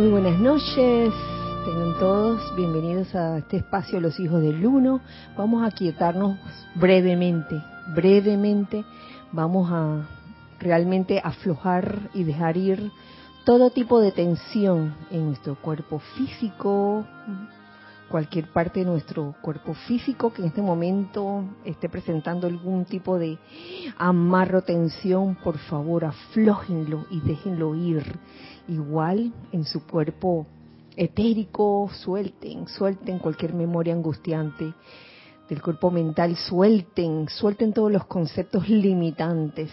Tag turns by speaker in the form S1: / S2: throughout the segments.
S1: Muy buenas noches. Tengan todos bienvenidos a este espacio Los Hijos del Uno. Vamos a quietarnos brevemente, brevemente. Vamos a realmente aflojar y dejar ir todo tipo de tensión en nuestro cuerpo físico, cualquier parte de nuestro cuerpo físico que en este momento esté presentando algún tipo de amarro, tensión, por favor aflójenlo y déjenlo ir. Igual en su cuerpo etérico, suelten, suelten cualquier memoria angustiante del cuerpo mental, suelten, suelten todos los conceptos limitantes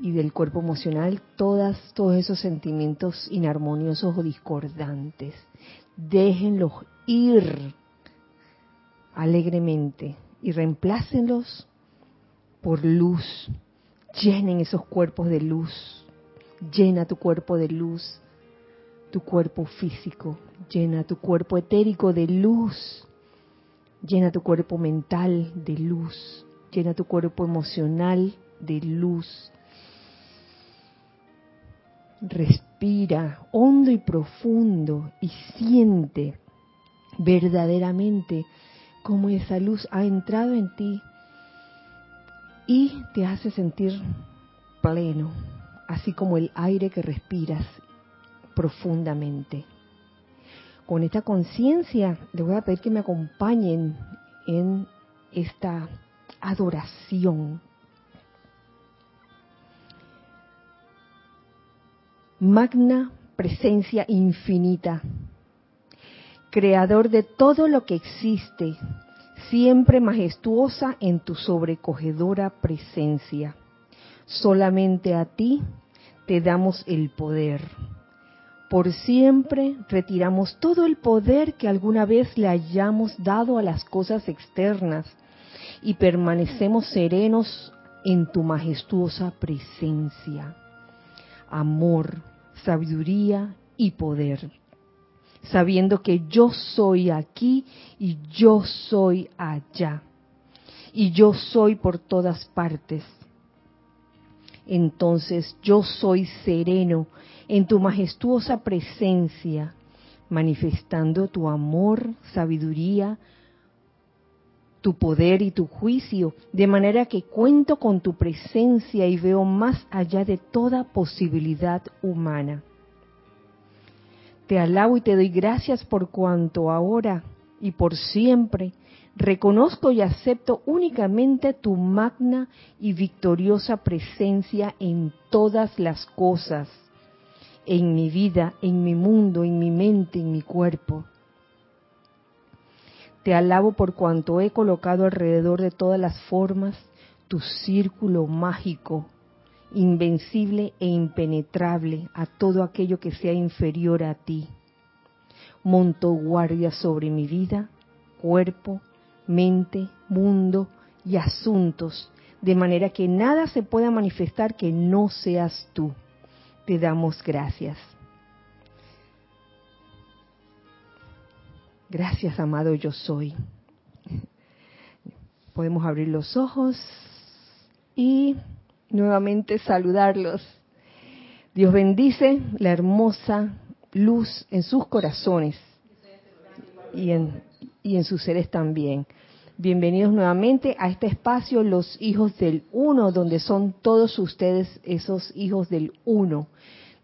S1: y del cuerpo emocional todas, todos esos sentimientos inarmoniosos o discordantes déjenlos ir alegremente y reemplácenlos por luz. Llenen esos cuerpos de luz. Llena tu cuerpo de luz, tu cuerpo físico. Llena tu cuerpo etérico de luz. Llena tu cuerpo mental de luz. Llena tu cuerpo emocional de luz. Respira hondo y profundo y siente verdaderamente cómo esa luz ha entrado en ti y te hace sentir pleno, así como el aire que respiras profundamente. Con esta conciencia, les voy a pedir que me acompañen en esta adoración magna presencia infinita, creador de todo lo que existe, siempre majestuosa en tu sobrecogedora presencia. Solamente a ti te damos el poder. Por siempre retiramos todo el poder que alguna vez le hayamos dado a las cosas externas y permanecemos serenos en tu majestuosa presencia amor, sabiduría y poder, sabiendo que yo soy aquí y yo soy allá, y yo soy por todas partes. Entonces yo soy sereno en tu majestuosa presencia, manifestando tu amor, sabiduría, tu poder y tu juicio, de manera que cuento con tu presencia y veo más allá de toda posibilidad humana. Te alabo y te doy gracias por cuanto ahora y por siempre reconozco y acepto únicamente tu magna y victoriosa presencia en todas las cosas, en mi vida, en mi mundo, en mi mente, en mi cuerpo. Te alabo por cuanto he colocado alrededor de todas las formas tu círculo mágico, invencible e impenetrable a todo aquello que sea inferior a ti. Monto guardia sobre mi vida, cuerpo, mente, mundo y asuntos, de manera que nada se pueda manifestar que no seas tú. Te damos gracias. Gracias, amado yo soy. Podemos abrir los ojos y nuevamente saludarlos. Dios bendice la hermosa luz en sus corazones y en, sus seres también. Bienvenidos nuevamente a este espacio, los hijos del uno, donde son todos ustedes esos hijos del uno,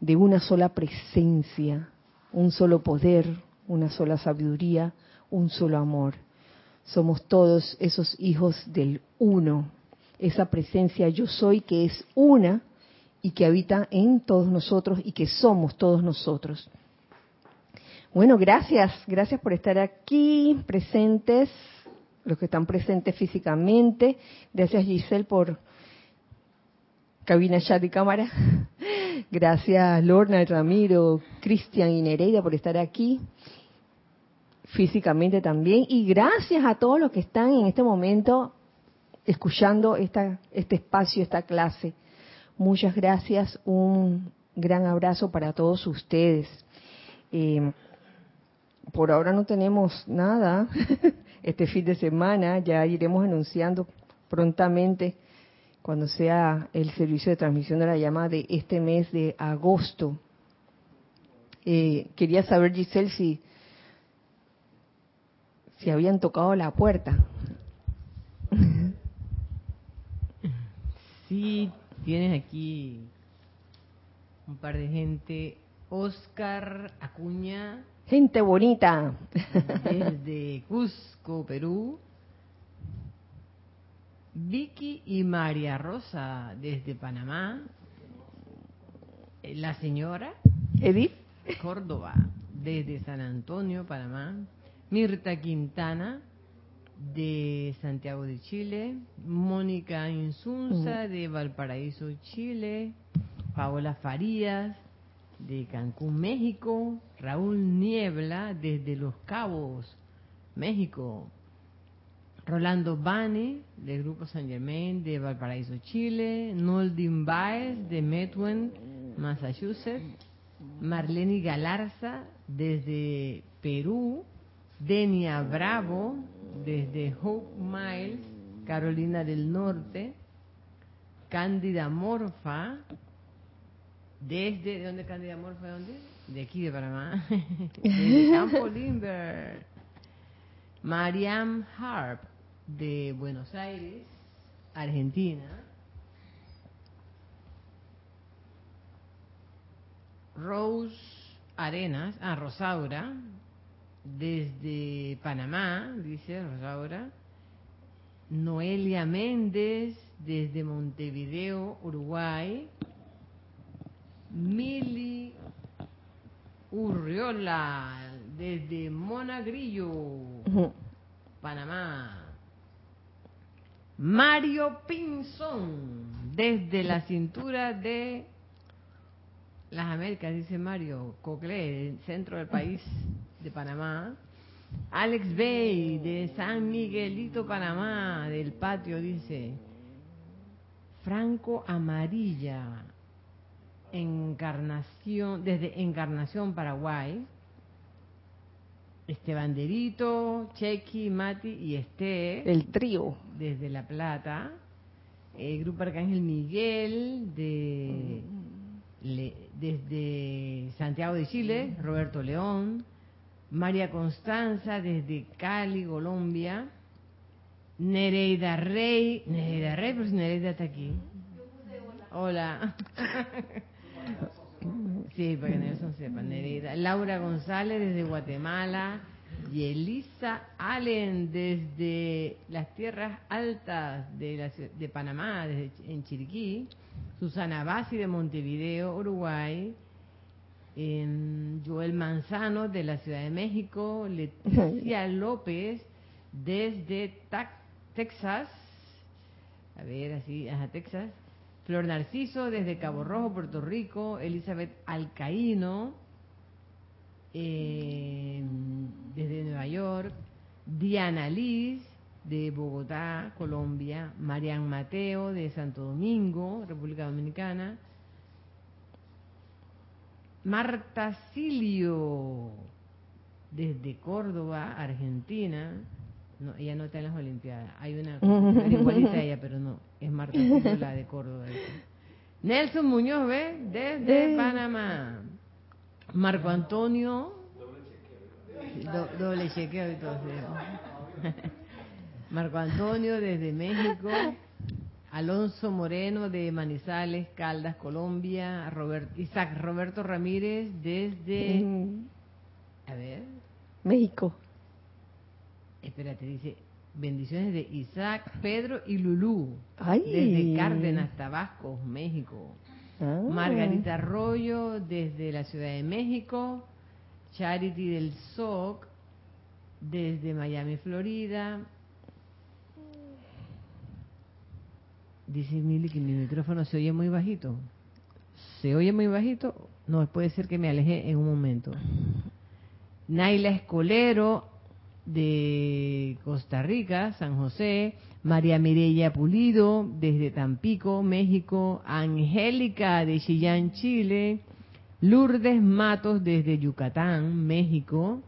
S1: de una sola presencia, un solo poder, una sola sabiduría, un solo amor. Somos todos esos hijos del uno, esa presencia yo soy que es una y que habita en todos nosotros y que somos todos nosotros. Bueno, gracias, gracias por estar aquí presentes, los que están presentes físicamente. Gracias Giselle por cabina chat y cámara. Gracias Lorna, Ramiro, Cristian y Nereida por estar aquí físicamente también. Y gracias a todos los que están en este momento escuchando esta, este espacio, esta clase. Muchas gracias, un gran abrazo para todos ustedes. Eh, por ahora no tenemos nada este fin de semana, ya iremos anunciando prontamente cuando sea el servicio de transmisión de la llama de este mes de agosto. Eh, quería saber, Giselle, si, si habían tocado la puerta.
S2: Sí, tienes aquí un par de gente. Oscar Acuña.
S1: Gente bonita.
S2: Desde Cusco, Perú. Vicky y María Rosa desde Panamá. La señora
S1: Edith.
S2: Córdoba desde San Antonio, Panamá. Mirta Quintana de Santiago de Chile. Mónica Insunza de Valparaíso, Chile. Paola Farías de Cancún, México. Raúl Niebla desde Los Cabos, México. Rolando Bane, del Grupo San Germain de Valparaíso, Chile. Noldin Baez, de Methuen, Massachusetts. Marlene Galarza, desde Perú. Denia Bravo, desde Hope Miles, Carolina del Norte. Cándida Morfa, desde, ¿de dónde Cándida Morfa? ¿De dónde? De aquí, de Panamá. desde Campo Limber. Mariam Harp, de Buenos Aires, Argentina. Rose Arenas, ah, Rosaura, desde Panamá, dice Rosaura. Noelia Méndez, desde Montevideo, Uruguay. Mili Urriola, desde Monagrillo, Panamá. Mario Pinzón, desde la cintura de las Américas, dice Mario Cocle, el centro del país de Panamá. Alex Bay, de San Miguelito, Panamá, del patio, dice. Franco Amarilla, Encarnación, desde Encarnación, Paraguay. Este Banderito, Chequi, Mati y Este.
S1: El trío.
S2: Desde La Plata. El Grupo Arcángel Miguel, de, le- desde Santiago de Chile. Roberto León. María Constanza, desde Cali, Colombia. Nereida Rey. Nereida Rey, pero Nereida está aquí. Hola. Sí, para que Nelson sepa, Nereida. Laura González desde Guatemala y Elisa Allen desde las tierras altas de, la de Panamá, desde en Chiriquí. Susana Bassi de Montevideo, Uruguay. Joel Manzano de la Ciudad de México. Leticia López desde Texas. A ver, así, ajá, Texas. Flor Narciso desde Cabo Rojo, Puerto Rico. Elizabeth Alcaíno eh, desde Nueva York. Diana Liz de Bogotá, Colombia. Marian Mateo de Santo Domingo, República Dominicana. Marta Silio desde Córdoba, Argentina. No, ella no está en las Olimpiadas. Hay una igualita a ella, pero no. Es Marta Silio, la de Córdoba. esa. Nelson Muñoz, ¿ve? Desde. Panamá. Marco Antonio. Do- doble chequeo y todo. Marco Antonio desde México. Alonso Moreno de Manizales, Caldas, Colombia. Robert, Isaac Roberto Ramírez desde...
S1: Mm,
S2: A ver,
S1: México.
S2: espérate, dice... Bendiciones de Isaac, Pedro y Lulú.
S1: Ay.
S2: Desde Cárdenas, Tabasco, México.
S1: Ah.
S2: Margarita Arroyo desde la Ciudad de México. Charity del SOC desde Miami, Florida. Dice Mili que mi micrófono se oye muy bajito. ¿Se oye muy bajito? No, puede ser que me aleje en un momento. Naila Escolero de Costa Rica, San José. María Mireya Pulido desde Tampico, México. Angélica de Chillán, Chile. Lourdes Matos desde Yucatán, México.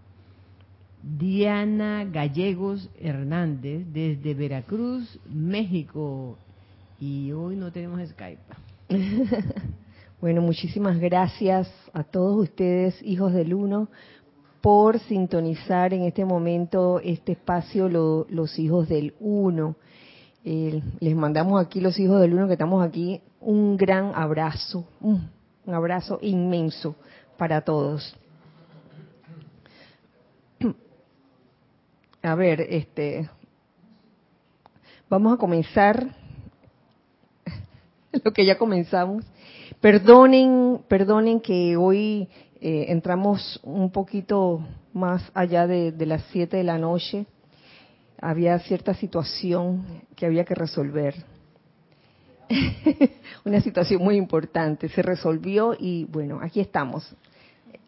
S2: Diana Gallegos Hernández desde Veracruz, México. Y hoy no tenemos Skype.
S1: Bueno, muchísimas gracias a todos ustedes, hijos del uno, por sintonizar en este momento este espacio Los Hijos del Uno. Eh, les mandamos aquí, los Hijos del Uno, que estamos aquí, un gran abrazo, un, abrazo inmenso para todos. A ver, este, vamos a comenzar lo que ya comenzamos. Perdonen, perdonen que hoy eh, entramos un poquito más allá de, las 7 de la noche. Había cierta situación que había que resolver. Una situación muy importante. Se resolvió y bueno, aquí estamos.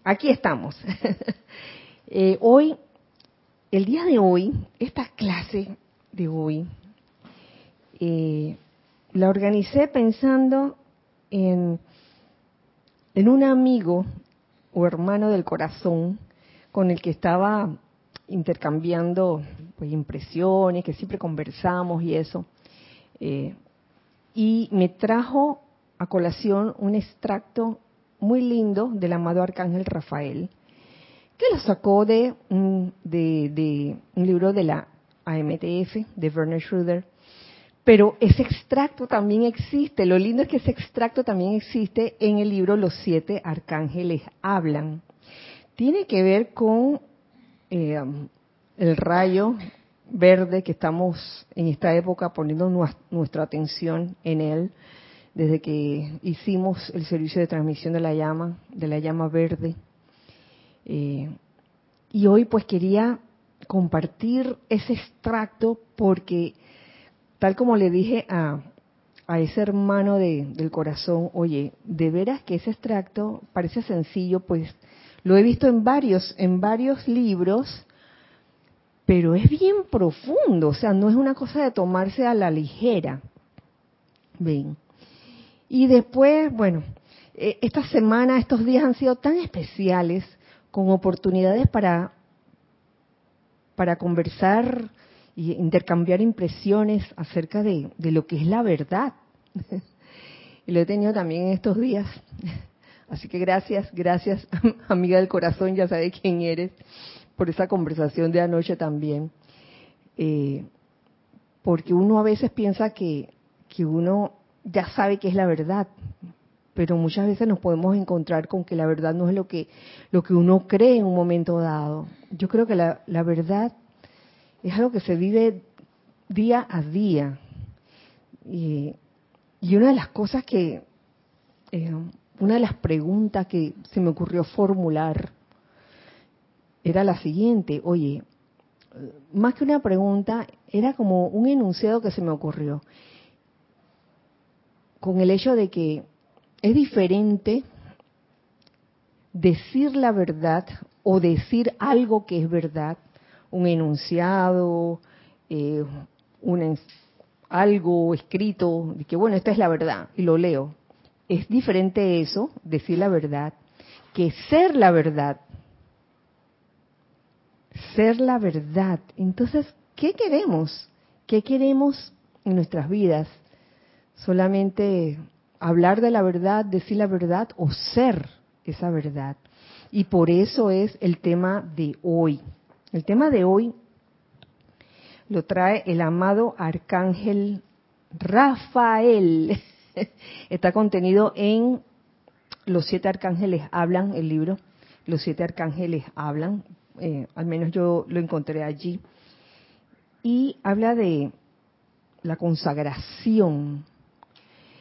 S1: Aquí estamos. Eh, hoy, el día de hoy, esta clase de hoy, eh, la organicé pensando en, un amigo o hermano del corazón con el que estaba intercambiando pues, impresiones, que siempre conversamos y eso. Eh, y me trajo a colación un extracto muy lindo del amado Arcángel Rafael, que lo sacó de, de, un libro de la AMTF, de Werner Schroeder, pero ese extracto también existe. Lo lindo es que ese extracto también existe en el libro Los siete arcángeles hablan. Tiene que ver con eh, el rayo verde que estamos en esta época poniendo nuestra atención en él desde que hicimos el servicio de transmisión de la llama, de la llama verde. Eh, y hoy pues quería compartir ese extracto porque tal como le dije a, ese hermano del corazón, oye, de veras que ese extracto parece sencillo, pues lo he visto en varios, en varios libros, pero es bien profundo, o sea, no es una cosa de tomarse a la ligera. Ven. Y después, bueno, eh, esta semana, estos días han sido tan especiales, con oportunidades para, para conversar y intercambiar impresiones acerca de, lo que es la verdad. y lo he tenido también en estos días. Así que gracias, gracias, amiga del corazón, ya sabe quién eres, por esa conversación de anoche también. Eh, porque uno a veces piensa que, que uno ya sabe qué es la verdad, pero muchas veces nos podemos encontrar con que la verdad no es lo que, lo que uno cree en un momento dado. Yo creo que la, la verdad es algo que se vive día a día. Y, una de las cosas que, eh, una de las preguntas que se me ocurrió formular era la siguiente, oye, más que una pregunta, era como un enunciado que se me ocurrió, con el hecho de que es diferente decir la verdad o decir algo que es verdad un enunciado, eh, un, algo escrito, de que bueno, esta es la verdad, y lo leo. Es diferente eso, decir la verdad, que ser la verdad. Ser la verdad. Entonces, ¿qué queremos? ¿Qué queremos en nuestras vidas? ¿Solamente hablar de la verdad, decir la verdad o ser esa verdad? Y por eso es el tema de hoy. El tema de hoy lo trae el amado arcángel Rafael. Está contenido en Los siete arcángeles hablan, el libro. Los siete arcángeles hablan, eh, al menos yo lo encontré allí. Y habla de la consagración.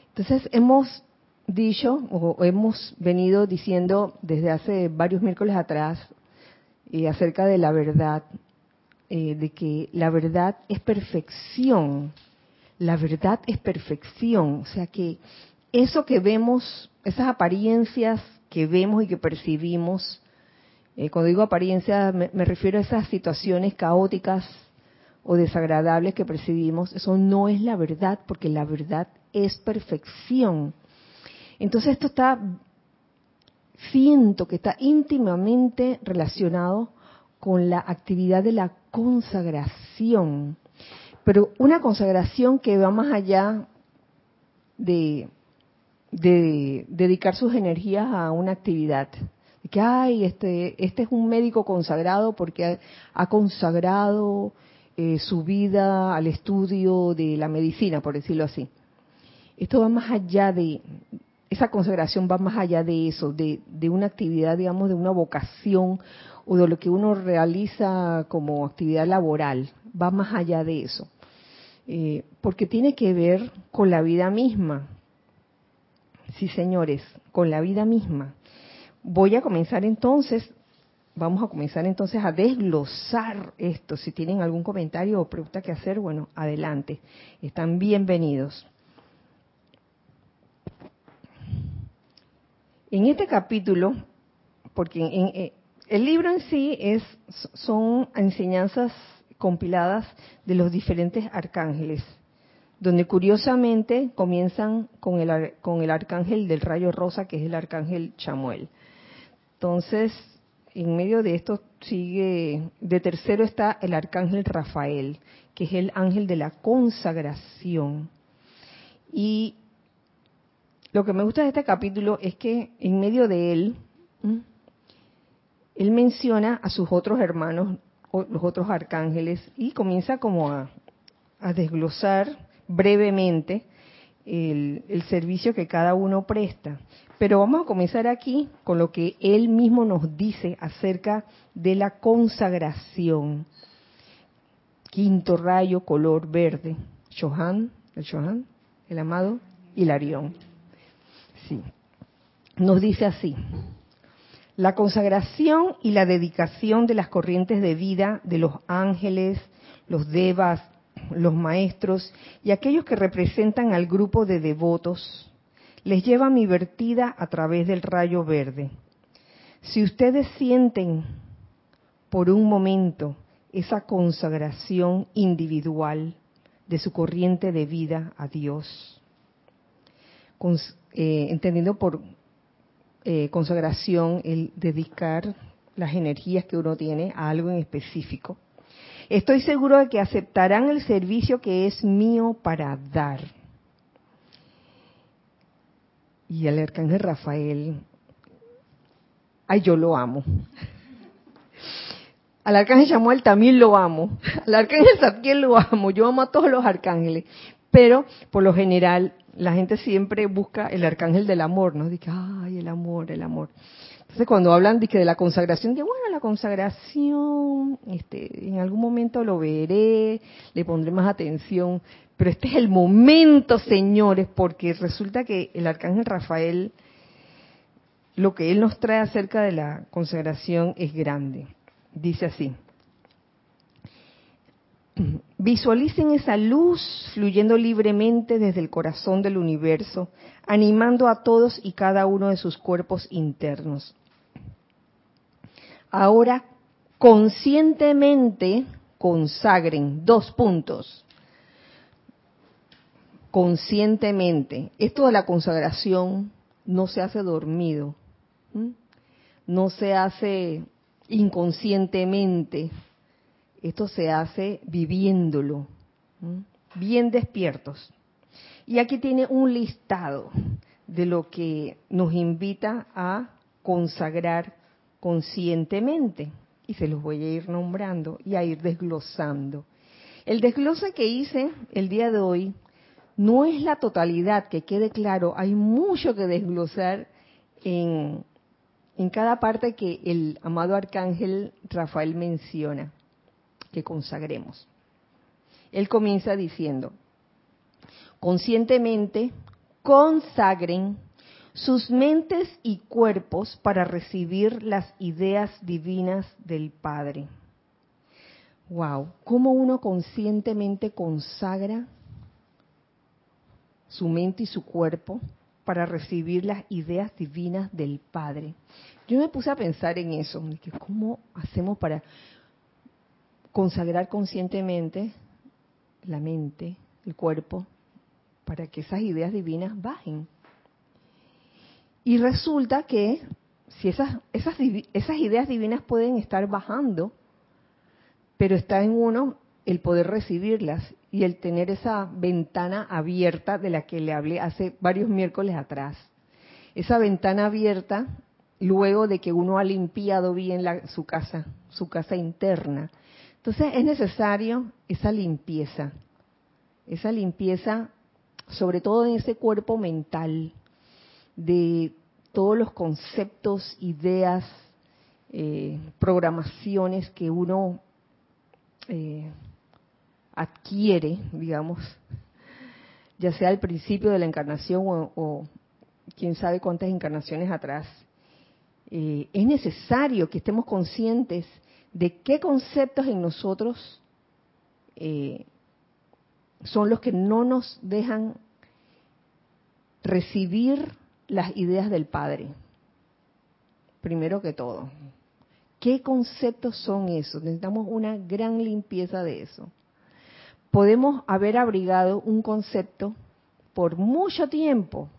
S1: Entonces hemos dicho o hemos venido diciendo desde hace varios miércoles atrás eh, acerca de la verdad, eh, de que la verdad es perfección. La verdad es perfección. O sea que eso que vemos, esas apariencias que vemos y que percibimos, eh, cuando digo apariencias me, me refiero a esas situaciones caóticas o desagradables que percibimos, eso no es la verdad, porque la verdad es perfección. Entonces esto está siento que está íntimamente relacionado con la actividad de la consagración, pero una consagración que va más allá de, de dedicar sus energías a una actividad. Que, ay, este, este es un médico consagrado porque ha, consagrado eh, su vida al estudio de la medicina, por decirlo así. Esto va más allá de, esa consagración va más allá de eso, de, una actividad, digamos, de una vocación o de lo que uno realiza como actividad laboral, va más allá de eso. Eh, porque tiene que ver con la vida misma. Sí, señores, con la vida misma. Voy a comenzar entonces, vamos a comenzar entonces a desglosar esto. Si tienen algún comentario o pregunta que hacer, bueno, adelante. Están bienvenidos. En este capítulo, porque en, eh, el libro en sí son enseñanzas compiladas de los diferentes arcángeles, donde curiosamente comienzan con el, con el arcángel del rayo rosa, que es el arcángel Chamuel. Entonces, en medio de esto sigue, de tercero está el arcángel Rafael, que es el ángel de la consagración. Y lo que me gusta de este capítulo es que en medio de él, él menciona a sus otros hermanos, los otros arcángeles, y comienza como a, desglosar brevemente el, servicio que cada uno presta. Pero vamos a comenzar aquí con lo que él mismo nos dice acerca de la consagración. Quinto rayo, color verde. Johan, el Johan, el amado Hilarión. Nos dice así. La consagración y la dedicación de las corrientes de vida de los ángeles, los devas, los maestros y aquellos que representan al grupo de devotos les lleva mi vertida a través del rayo verde. Si ustedes sienten por un momento esa consagración individual de su corriente de vida a Dios, eh, entendiendo por eh, consagración, el dedicar las energías que uno tiene a algo en específico. Estoy seguro de que aceptarán el servicio que es mío para dar. Y el arcángel Rafael, ay, yo lo amo. Al arcángel Samuel también lo amo. Al arcángel Saquiel lo amo. Yo amo a todos los arcángeles. Pero, por lo general, la gente siempre busca el arcángel del amor, ¿no? Dice, ay, el amor, el amor. Entonces, cuando hablan de, que de la consagración, digo, bueno, la consagración, este, en algún momento lo veré, le pondré más atención, pero este es el momento, señores, porque resulta que el arcángel Rafael, lo que él nos trae acerca de la consagración es grande. Dice así, Visualicen esa luz fluyendo libremente desde el corazón del universo, animando a todos y cada uno de sus cuerpos internos. Ahora, conscientemente consagren dos puntos. Conscientemente. Esto de la consagración no se hace dormido, no se hace inconscientemente, esto se hace viviéndolo, bien despiertos. Y aquí tiene un listado de lo que nos invita a consagrar conscientemente. Y se los voy a ir nombrando y a ir desglosando. El desglose que hice el día de hoy no es la totalidad, que quede claro, hay mucho que desglosar en, en cada parte que el amado arcángel Rafael menciona que consagremos. Él comienza diciendo, conscientemente consagren sus mentes y cuerpos para recibir las ideas divinas del Padre. Wow, ¿cómo uno conscientemente consagra su mente y su cuerpo para recibir las ideas divinas del Padre? Yo me puse a pensar en eso, ¿cómo hacemos para consagrar conscientemente la mente, el cuerpo, para que esas ideas divinas bajen. Y resulta que si esas, ideas divinas pueden estar bajando, pero está en uno el poder recibirlas y el tener esa ventana abierta de la que le hablé hace varios miércoles atrás. Esa ventana abierta luego de que uno ha limpiado bien su casa, su casa interna. Entonces es necesario esa limpieza, esa limpieza sobre todo en ese cuerpo mental de todos los conceptos, ideas, eh, programaciones que uno eh, adquiere, digamos, ya sea al principio de la encarnación o, quién sabe cuántas encarnaciones atrás, eh, es necesario que estemos conscientes de qué conceptos en nosotros eh, son los que no nos dejan recibir las ideas del Padre. Primero que todo, ¿qué conceptos son esos? Necesitamos una gran limpieza de eso podemos haber abrigado un concepto por mucho tiempo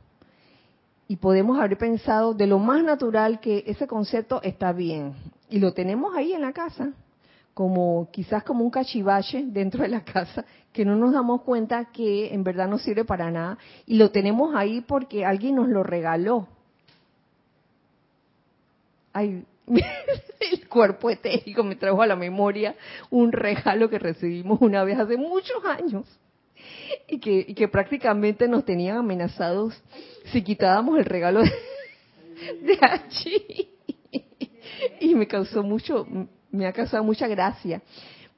S1: y podemos haber pensado de lo más natural que ese concepto está bien y lo tenemos ahí en la casa como quizás como un cachivache dentro de la casa que no nos damos cuenta que en verdad no sirve para nada y lo tenemos ahí porque alguien nos lo regaló. Ay, el cuerpo etérico me trajo a la memoria un regalo que recibimos una vez hace muchos años y que, que prácticamente nos tenían amenazados si quitábamos el regalo de, allí. Y me causó mucho, me ha causado mucha gracia,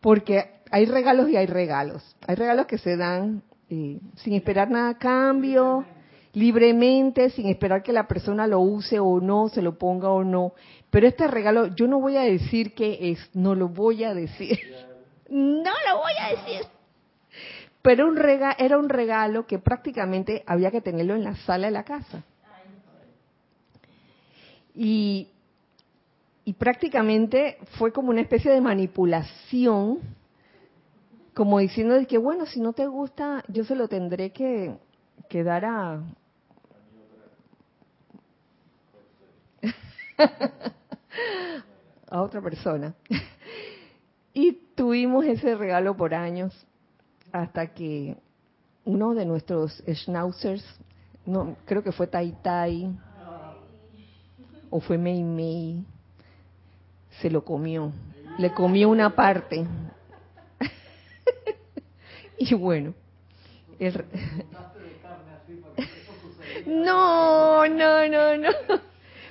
S1: porque hay regalos y hay regalos. Hay regalos que se dan eh, sin esperar nada a cambio, libremente, sin esperar que la persona lo use o no, se lo ponga o no. Pero este regalo, yo no voy a decir qué es, no lo voy a decir. No lo voy a decir. Pero un rega, era un regalo que prácticamente había que tenerlo en la sala de la casa. Y, y prácticamente fue como una especie de manipulación, como diciendo que, bueno, si no te gusta, yo se lo tendré que, que dar a, a otra persona. y tuvimos ese regalo por años hasta que uno de nuestros schnauzers, no, creo que fue Tai Tai o fue Mei Mei, se lo comió. Le comió una parte. y bueno, no, no, no, no.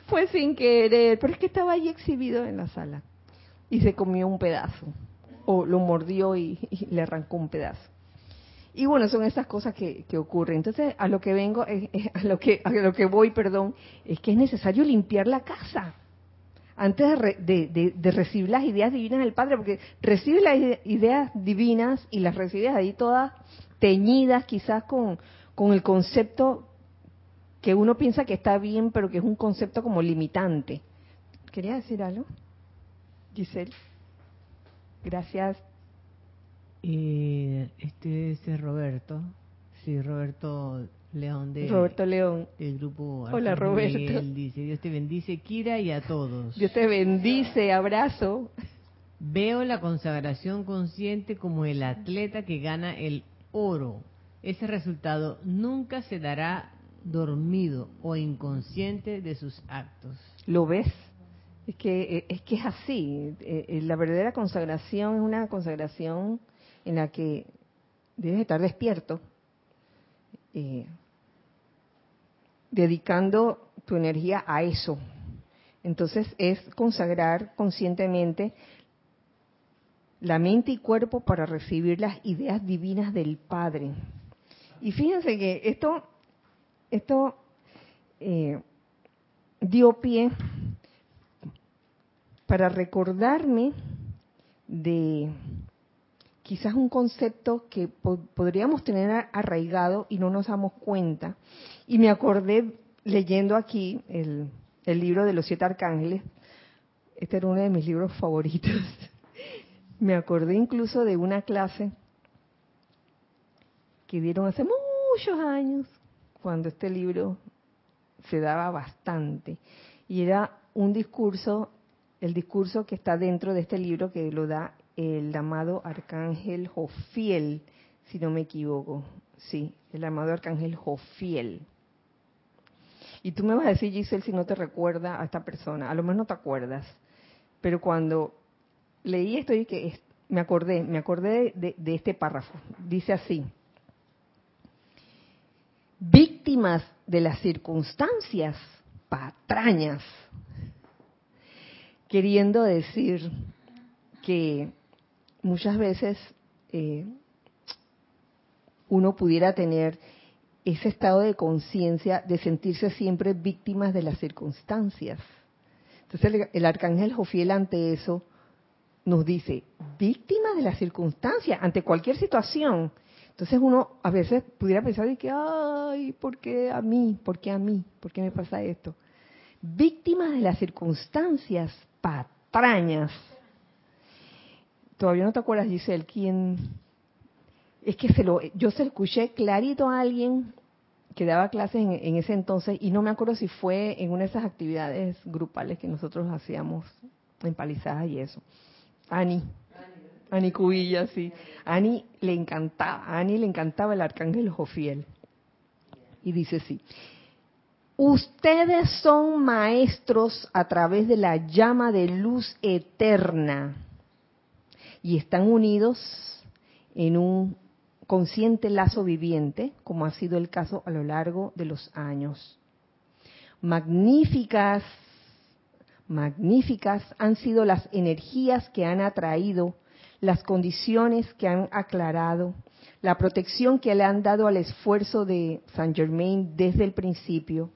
S1: Fue sin querer, pero es que estaba ahí exhibido en la sala y se comió un pedazo o lo mordió y, le arrancó un pedazo. Y bueno, son esas cosas que, ocurren. Entonces, a lo que vengo, a lo que a lo que voy, perdón, es que es necesario limpiar la casa antes de, de, recibir las ideas divinas del Padre, porque recibes las ideas divinas y las recibes ahí todas teñidas, quizás con, con el concepto que uno piensa que está bien, pero que es un concepto como limitante. ¿Quería decir algo? Giselle. Gracias.
S2: Y este es Roberto. Sí, Roberto León de
S1: Roberto León
S2: del grupo
S1: Hola Roberto.
S2: dice, Dios te bendice Kira y a todos.
S1: Dios te bendice, abrazo.
S2: Veo la consagración consciente como el atleta que gana el oro. Ese resultado nunca se dará dormido o inconsciente de sus actos.
S1: ¿Lo ves? Es que es que es así. Eh, eh, la verdadera consagración es una consagración en la que debes estar despierto, dedicando tu energía a eso. Entonces es consagrar conscientemente la mente y cuerpo para recibir las ideas divinas del Padre. Y fíjense que esto esto eh, dio pie para recordarme de quizás un concepto que podríamos tener arraigado y no nos damos cuenta. Y me acordé leyendo aquí el, el libro de los siete arcángeles. Este era uno de mis libros favoritos. me acordé incluso de una clase que dieron hace muchos años cuando este libro se daba bastante. Y era un discurso, el discurso que está dentro de este libro que lo da el amado arcángel Jofiel, si no me equivoco. Sí, el amado arcángel Jofiel. Y tú me vas a decir, Giselle, si no te recuerda a esta persona. A lo mejor no te acuerdas. Pero cuando leí esto, que me acordé, me acordé de este párrafo. Dice así: víctimas de las circunstancias, patrañas. Queriendo decir que muchas veces eh, uno pudiera tener ese estado de conciencia de sentirse siempre víctimas de las circunstancias. Entonces el, arcángel Jofiel ante eso nos dice, víctimas de las circunstancias, ante cualquier situación. Entonces uno a veces pudiera pensar de que, ay, ¿por qué a mí? ¿Por qué a mí? ¿Por qué me pasa esto? Víctimas de las circunstancias, patrañas. Todavía no te acuerdas, Giselle, quién es que se lo, yo se escuché clarito a alguien que daba clases en, ese entonces y no me acuerdo si fue en una de esas actividades grupales que nosotros hacíamos en Palizadas y eso. Ani. Ani Cubilla, sí. Ani le encantaba, a Ani le encantaba el arcángel Jofiel. Y dice así, ustedes son maestros a través de la llama de luz eterna y están unidos en un consciente lazo viviente, como ha sido el caso a lo largo de los años. Magníficas, magníficas han sido las energías que han atraído, las condiciones que han aclarado, la protección que le han dado al esfuerzo de Saint Germain desde el principio,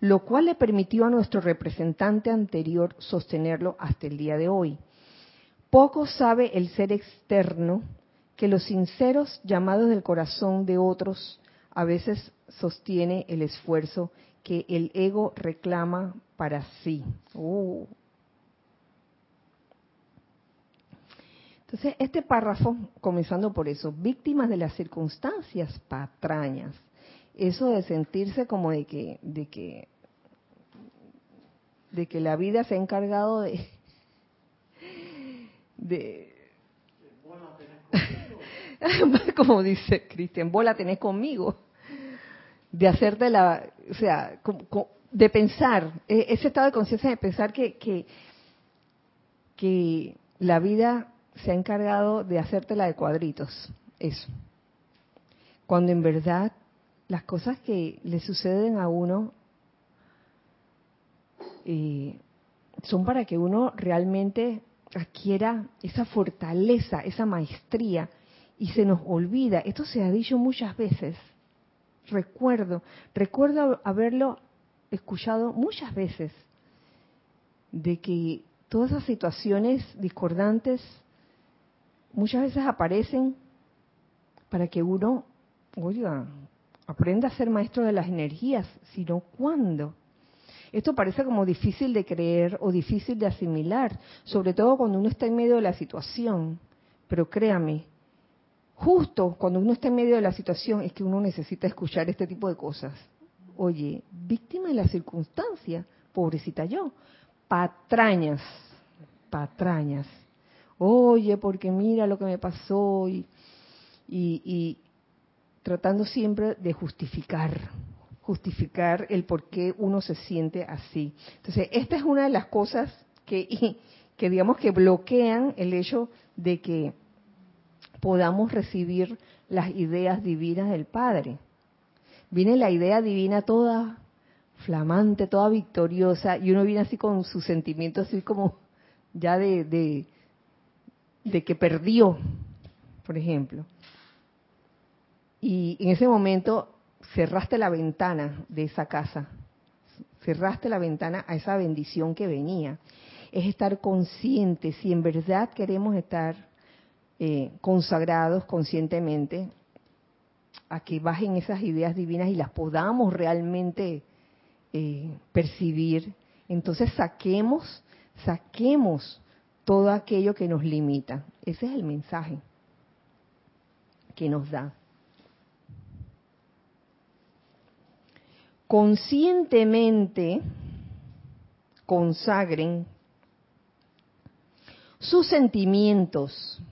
S1: lo cual le permitió a nuestro representante anterior sostenerlo hasta el día de hoy. Poco sabe el ser externo que los sinceros llamados del corazón de otros a veces sostiene el esfuerzo que el ego reclama para sí. Uh. Entonces, este párrafo, comenzando por eso, víctimas de las circunstancias patrañas, eso de sentirse como de que, de que, de que la vida se ha encargado de, de como dice Cristian, vos la tenés conmigo, de hacerte la, o sea, de pensar, e, ese estado de conciencia de pensar que, que, que la vida se ha encargado de hacértela de cuadritos, eso. Cuando en verdad las cosas que le suceden a uno eh, son para que uno realmente adquiera esa fortaleza, esa maestría y se nos olvida. Esto se ha dicho muchas veces. Recuerdo, recuerdo haberlo escuchado muchas veces, de que todas esas situaciones discordantes muchas veces aparecen para que uno, oiga, aprenda a ser maestro de las energías, sino cuándo. Esto parece como difícil de creer o difícil de asimilar, sobre todo cuando uno está en medio de la situación. Pero créame, justo cuando uno está en medio de la situación es que uno necesita escuchar este tipo de cosas. Oye, víctima de la circunstancia, pobrecita yo, patrañas, patrañas. Oye, porque mira lo que me pasó y, y, tratando siempre de justificar, justificar el por qué uno se siente así. Entonces, esta es una de las cosas que, que digamos que bloquean el hecho de que podamos recibir las ideas divinas del Padre. Viene la idea divina toda flamante, toda victoriosa, y uno viene así con sus sentimientos así como ya de, de, de que perdió, por ejemplo. Y en ese momento cerraste la ventana de esa casa, cerraste la ventana a esa bendición que venía. Es estar consciente si en verdad queremos estar eh, consagrados conscientemente a que bajen esas ideas divinas y las podamos realmente eh, percibir, entonces saquemos, saquemos todo aquello que nos limita. Ese es el mensaje que nos da. Conscientemente consagren sus sentimientos,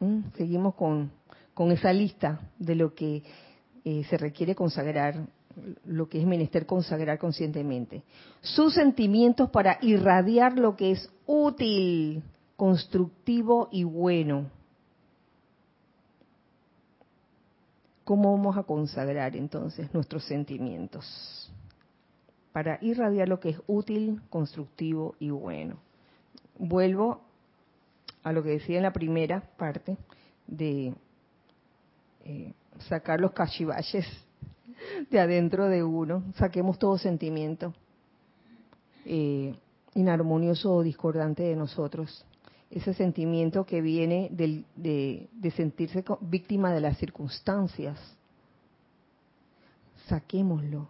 S1: ¿Mm? Seguimos con, con esa lista de lo que eh, se requiere consagrar, lo que es menester consagrar conscientemente. Sus sentimientos para irradiar lo que es útil, constructivo y bueno. ¿Cómo vamos a consagrar entonces nuestros sentimientos? Para irradiar lo que es útil, constructivo y bueno. Vuelvo a lo que decía en la primera parte de eh, sacar los cachivaches de adentro de uno, saquemos todo sentimiento eh, inarmonioso o discordante de nosotros, ese sentimiento que viene de, de sentirse víctima de las circunstancias, saquémoslo,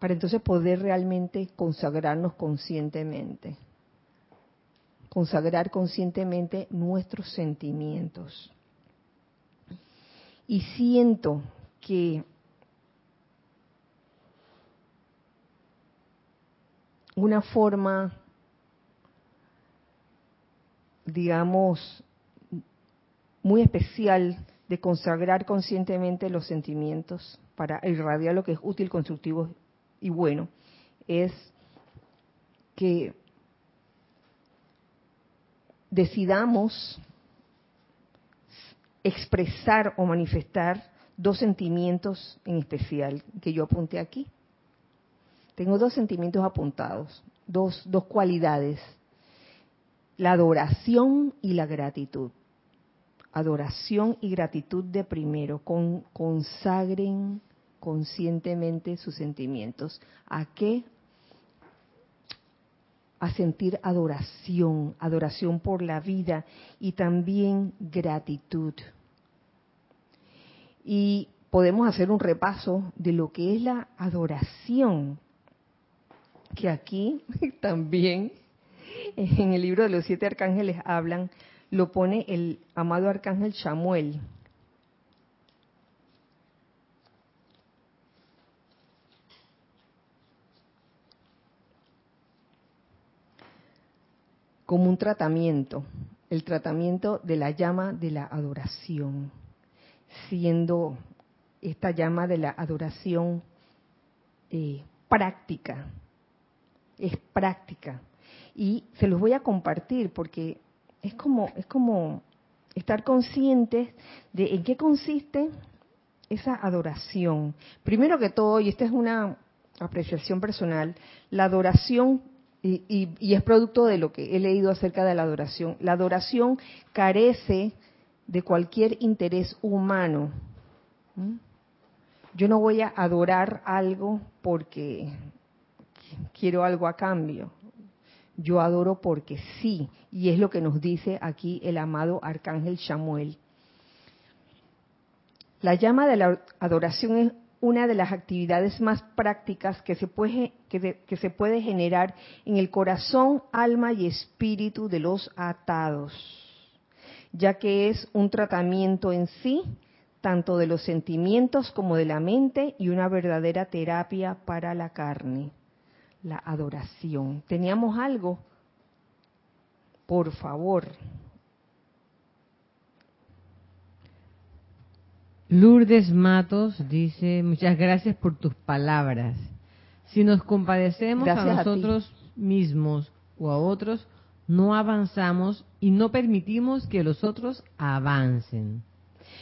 S1: para entonces poder realmente consagrarnos conscientemente, consagrar conscientemente nuestros sentimientos. Y siento que una forma, digamos, muy especial de consagrar conscientemente los sentimientos para irradiar lo que es útil, constructivo y bueno, es que decidamos expresar o manifestar dos sentimientos en especial que yo apunté aquí. Tengo dos sentimientos apuntados, dos, dos cualidades, la adoración y la gratitud. Adoración y gratitud de primero, con, consagren conscientemente sus sentimientos. ¿A qué? A sentir adoración, adoración por la vida y también gratitud y podemos hacer un repaso de lo que es la adoración, que aquí también en el libro de los siete arcángeles hablan, lo pone el amado arcángel Samuel. como un tratamiento, el tratamiento de la llama de la adoración siendo esta llama de la adoración eh, práctica, es práctica. Y se los voy a compartir porque es como, es como estar conscientes de en qué consiste esa adoración. Primero que todo, y esta es una apreciación personal, la adoración, y, y, es producto de lo que he leído acerca de la adoración, la adoración carece de cualquier interés humano. Yo no voy a adorar algo porque quiero algo a cambio. Yo adoro porque sí, y es lo que nos dice aquí el amado arcángel Samuel. La llama de la adoración es una de las actividades más prácticas que se, puede, que, que se puede generar en el corazón, alma y espíritu de los atados ya que es un tratamiento en sí, tanto de los sentimientos como de la mente y una verdadera terapia para la carne, la adoración. ¿Teníamos algo? Por favor.
S2: Lourdes Matos dice, muchas gracias por tus palabras. Si nos compadecemos a nosotros mismos o a otros, no avanzamos y no permitimos que los otros avancen.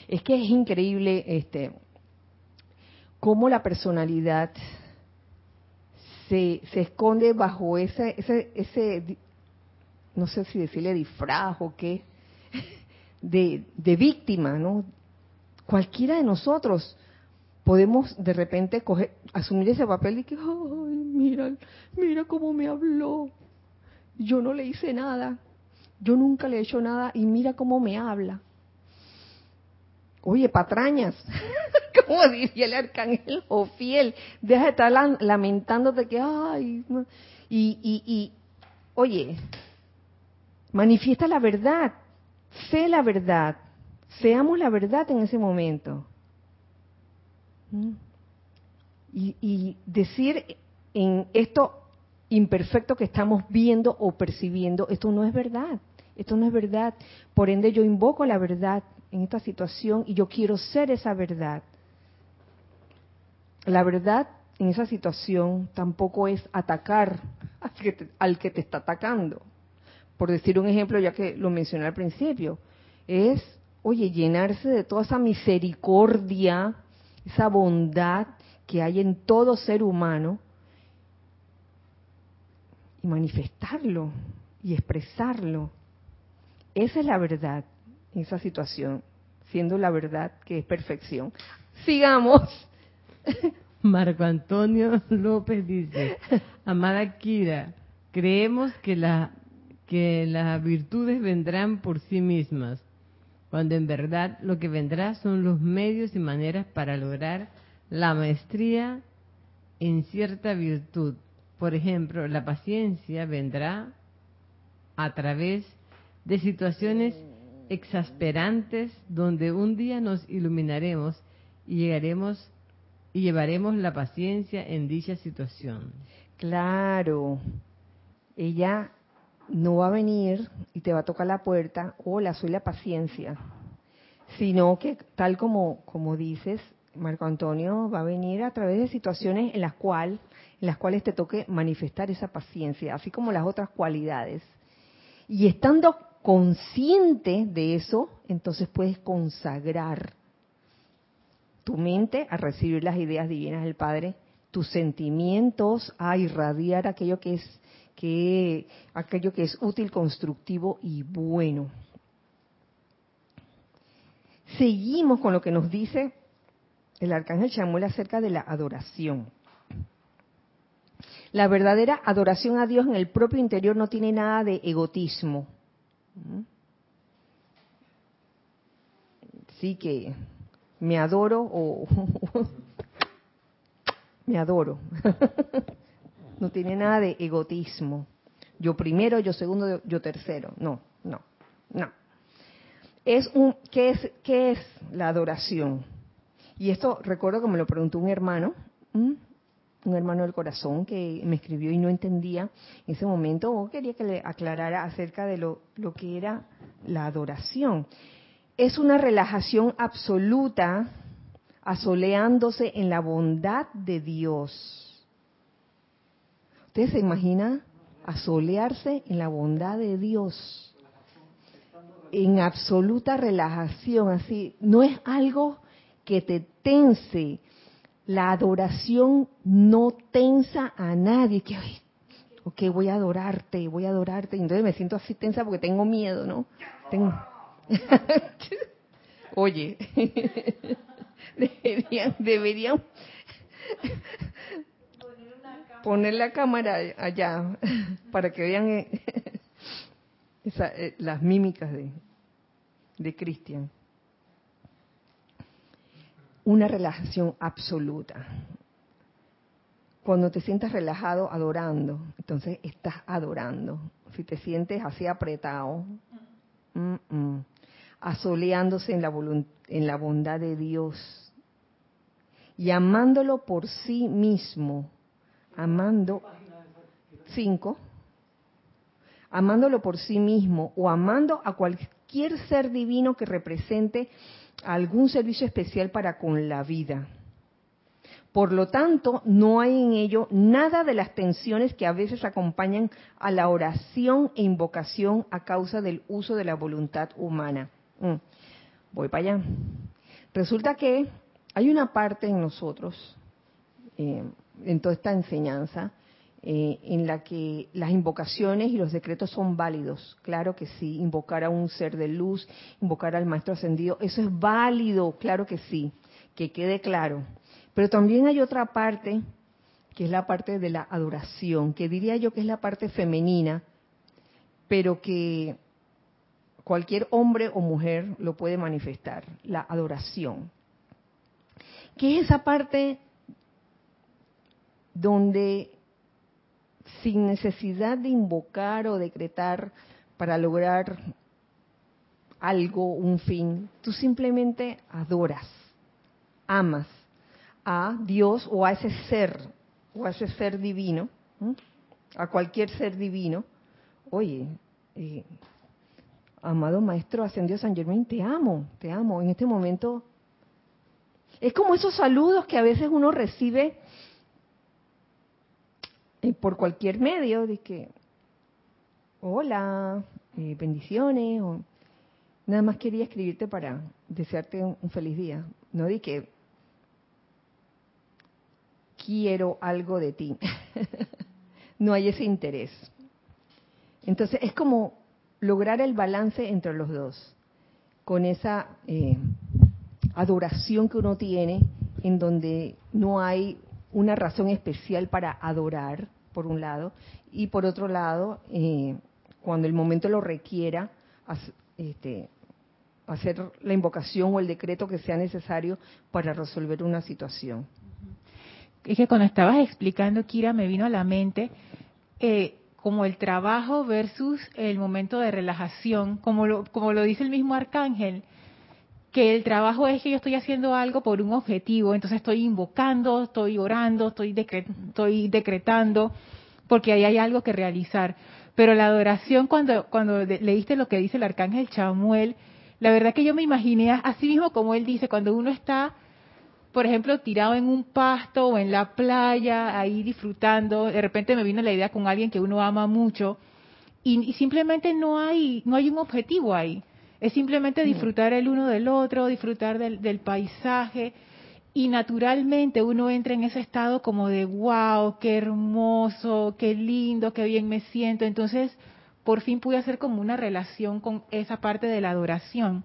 S1: Es que es increíble este cómo la personalidad se, se esconde bajo ese, ese, ese, no sé si decirle disfraz o qué, de, de víctima, ¿no? Cualquiera de nosotros podemos de repente coger, asumir ese papel y que, ay, mira, mira cómo me habló, yo no le hice nada, yo nunca le he hecho nada y mira cómo me habla. Oye, patrañas, como diría el arcángel o fiel, deja de estar lamentándote que, ay, y, y, y, oye, manifiesta la verdad, sé la verdad, seamos la verdad en ese momento. ¿Mm? Y, y decir en esto imperfecto que estamos viendo o percibiendo, esto no es verdad. esto no es verdad. Por ende yo invoco la verdad en esta situación y yo quiero ser esa verdad. La verdad en esa situación tampoco es atacar al que te, al que te está atacando. Por decir un ejemplo, ya que lo mencioné al principio, es, oye, llenarse de toda esa misericordia, esa bondad que hay en todo ser humano y manifestarlo y expresarlo. Esa es la verdad esa situación, siendo la verdad que es perfección. Sigamos.
S2: Marco Antonio López dice, amada Kira, creemos que, la, que las virtudes vendrán por sí mismas, cuando en verdad lo que vendrá son los medios y maneras para lograr la maestría en cierta virtud. Por ejemplo, la paciencia vendrá a través de situaciones exasperantes donde un día nos iluminaremos y llegaremos y llevaremos la paciencia en dicha situación.
S1: Claro, ella no va a venir y te va a tocar la puerta, hola, soy la paciencia, sino que tal como, como dices, Marco Antonio va a venir a través de situaciones en las, cual, en las cuales te toque manifestar esa paciencia, así como las otras cualidades. Y estando consciente de eso, entonces puedes consagrar tu mente a recibir las ideas divinas del Padre, tus sentimientos a irradiar aquello que es que aquello que es útil, constructivo y bueno. Seguimos con lo que nos dice el arcángel Chamuel acerca de la adoración. La verdadera adoración a Dios en el propio interior no tiene nada de egotismo. Sí que me adoro o me adoro. no tiene nada de egotismo. Yo primero, yo segundo, yo tercero. No, no, no. Es un, ¿qué, es, ¿Qué es la adoración? Y esto recuerdo que me lo preguntó un hermano, un hermano del corazón que me escribió y no entendía en ese momento o quería que le aclarara acerca de lo, lo que era la adoración es una relajación absoluta asoleándose en la bondad de Dios. ¿Usted se imagina asolearse en la bondad de Dios? En absoluta relajación, así. No es algo que te tense. La adoración no tensa a nadie. Que, ok, voy a adorarte, voy a adorarte. Entonces me siento así tensa porque tengo miedo, ¿no? Oye, deberían, deberían poner la cámara allá para que vean eh, eh, las mímicas de, de Cristian. Una relajación absoluta. Cuando te sientas relajado adorando, entonces estás adorando. Si te sientes así apretado, asoleándose en la, en la bondad de Dios y amándolo por sí mismo, amando cinco, amándolo por sí mismo o amando a cualquier ser divino que represente algún servicio especial para con la vida. Por lo tanto, no hay en ello nada de las tensiones que a veces acompañan a la oración e invocación a causa del uso de la voluntad humana. Mm. Voy para allá. Resulta que hay una parte en nosotros, eh, en toda esta enseñanza, eh, en la que las invocaciones y los decretos son válidos. Claro que sí, invocar a un ser de luz, invocar al Maestro Ascendido, eso es válido, claro que sí, que quede claro. Pero también hay otra parte, que es la parte de la adoración, que diría yo que es la parte femenina, pero que cualquier hombre o mujer lo puede manifestar, la adoración. ¿Qué es esa parte donde sin necesidad de invocar o decretar para lograr algo, un fin, tú simplemente adoras, amas a Dios o a ese ser, o a ese ser divino, a cualquier ser divino, oye, eh, amado Maestro Ascendido San Germán, te amo, te amo. En este momento es como esos saludos que a veces uno recibe eh, por cualquier medio, de que, hola, eh, bendiciones, o nada más quería escribirte para desearte un, un feliz día. No di que quiero algo de ti. no hay ese interés. Entonces es como lograr el balance entre los dos, con esa eh, adoración que uno tiene, en donde no hay una razón especial para adorar, por un lado, y por otro lado, eh, cuando el momento lo requiera, este, hacer la invocación o el decreto que sea necesario para resolver una situación.
S3: Es que cuando estabas explicando, Kira, me vino a la mente eh, como el trabajo versus el momento de relajación, como lo, como lo dice el mismo arcángel, que el trabajo es que yo estoy haciendo algo por un objetivo, entonces estoy invocando, estoy orando, estoy, decretando, porque ahí hay algo que realizar. Pero la adoración, cuando, cuando leíste lo que dice el arcángel Chamuel, la verdad que yo me imaginé así mismo como él dice, cuando uno está, por ejemplo, tirado en un pasto o en la playa, ahí disfrutando, de repente me vino la idea con alguien que uno ama mucho y, simplemente no hay, no hay un objetivo ahí. Es simplemente disfrutar el uno del otro, disfrutar del, del paisaje y naturalmente uno entra en ese estado como de wow, qué hermoso, qué lindo, qué bien me siento. Entonces, por fin pude hacer como una relación con esa parte de la adoración.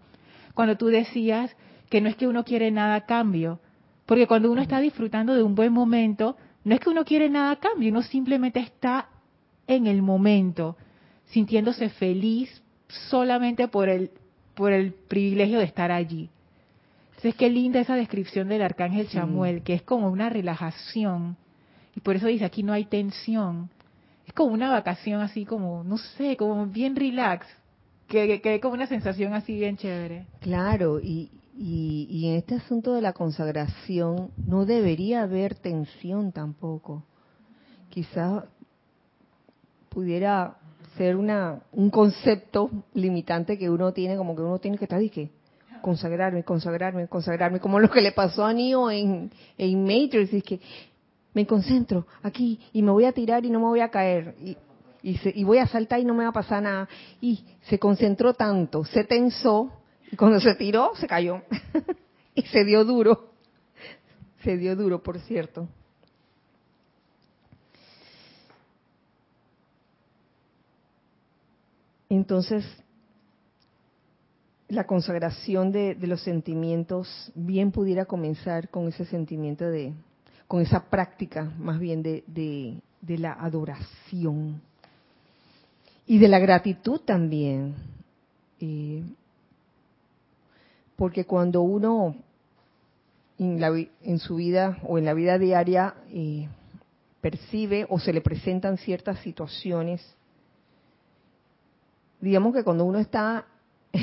S3: Cuando tú decías que no es que uno quiere nada a cambio, porque cuando uno está disfrutando de un buen momento, no es que uno quiere nada a cambio, uno simplemente está en el momento, sintiéndose feliz solamente por el, por el privilegio de estar allí. Entonces, qué linda esa descripción del arcángel Samuel, que es como una relajación. Y por eso dice, aquí no hay tensión es como una vacación así como, no sé, como bien relax, que, que, como una sensación así bien chévere.
S1: Claro, y, y, en este asunto de la consagración no debería haber tensión tampoco. Quizás pudiera ser una un concepto limitante que uno tiene, como que uno tiene que estar y que consagrarme, consagrarme, consagrarme, como lo que le pasó a Neo en, en Matrix, es que me concentro aquí y me voy a tirar y no me voy a caer y, y, voy a saltar y no me va a pasar nada. Y se concentró tanto, se tensó y cuando se tiró se cayó y se dio duro. Se dio duro, por cierto. Entonces, la consagración de, de, los sentimientos bien pudiera comenzar con ese sentimiento de, con esa práctica más bien de, de, la adoración y de la gratitud también. Eh, porque cuando uno en, la, en, su vida o en la vida diaria eh, percibe o se le presentan ciertas situaciones, digamos que cuando uno está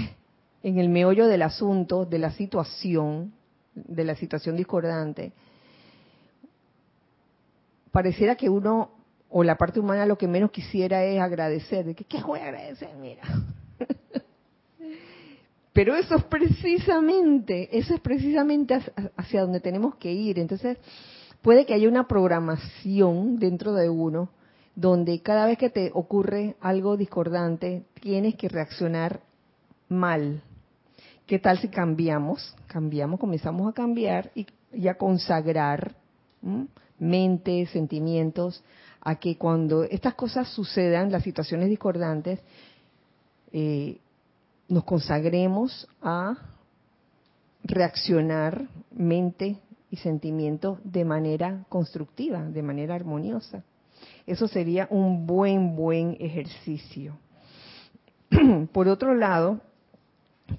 S1: en el meollo del asunto, de la situación, de la situación discordante, pareciera que uno o la parte humana lo que menos quisiera es agradecer, de que qué voy a agradecer, mira. Pero eso es precisamente, eso es precisamente hacia donde tenemos que ir. Entonces, puede que haya una programación dentro de uno donde cada vez que te ocurre algo discordante, tienes que reaccionar mal. ¿Qué tal si cambiamos? Cambiamos, comenzamos a cambiar y, a consagrar mente, sentimientos, a que cuando estas cosas sucedan, las situaciones discordantes, eh, nos consagremos a reaccionar mente y sentimientos de manera constructiva, de manera armoniosa. Eso sería un buen, buen ejercicio. por otro lado,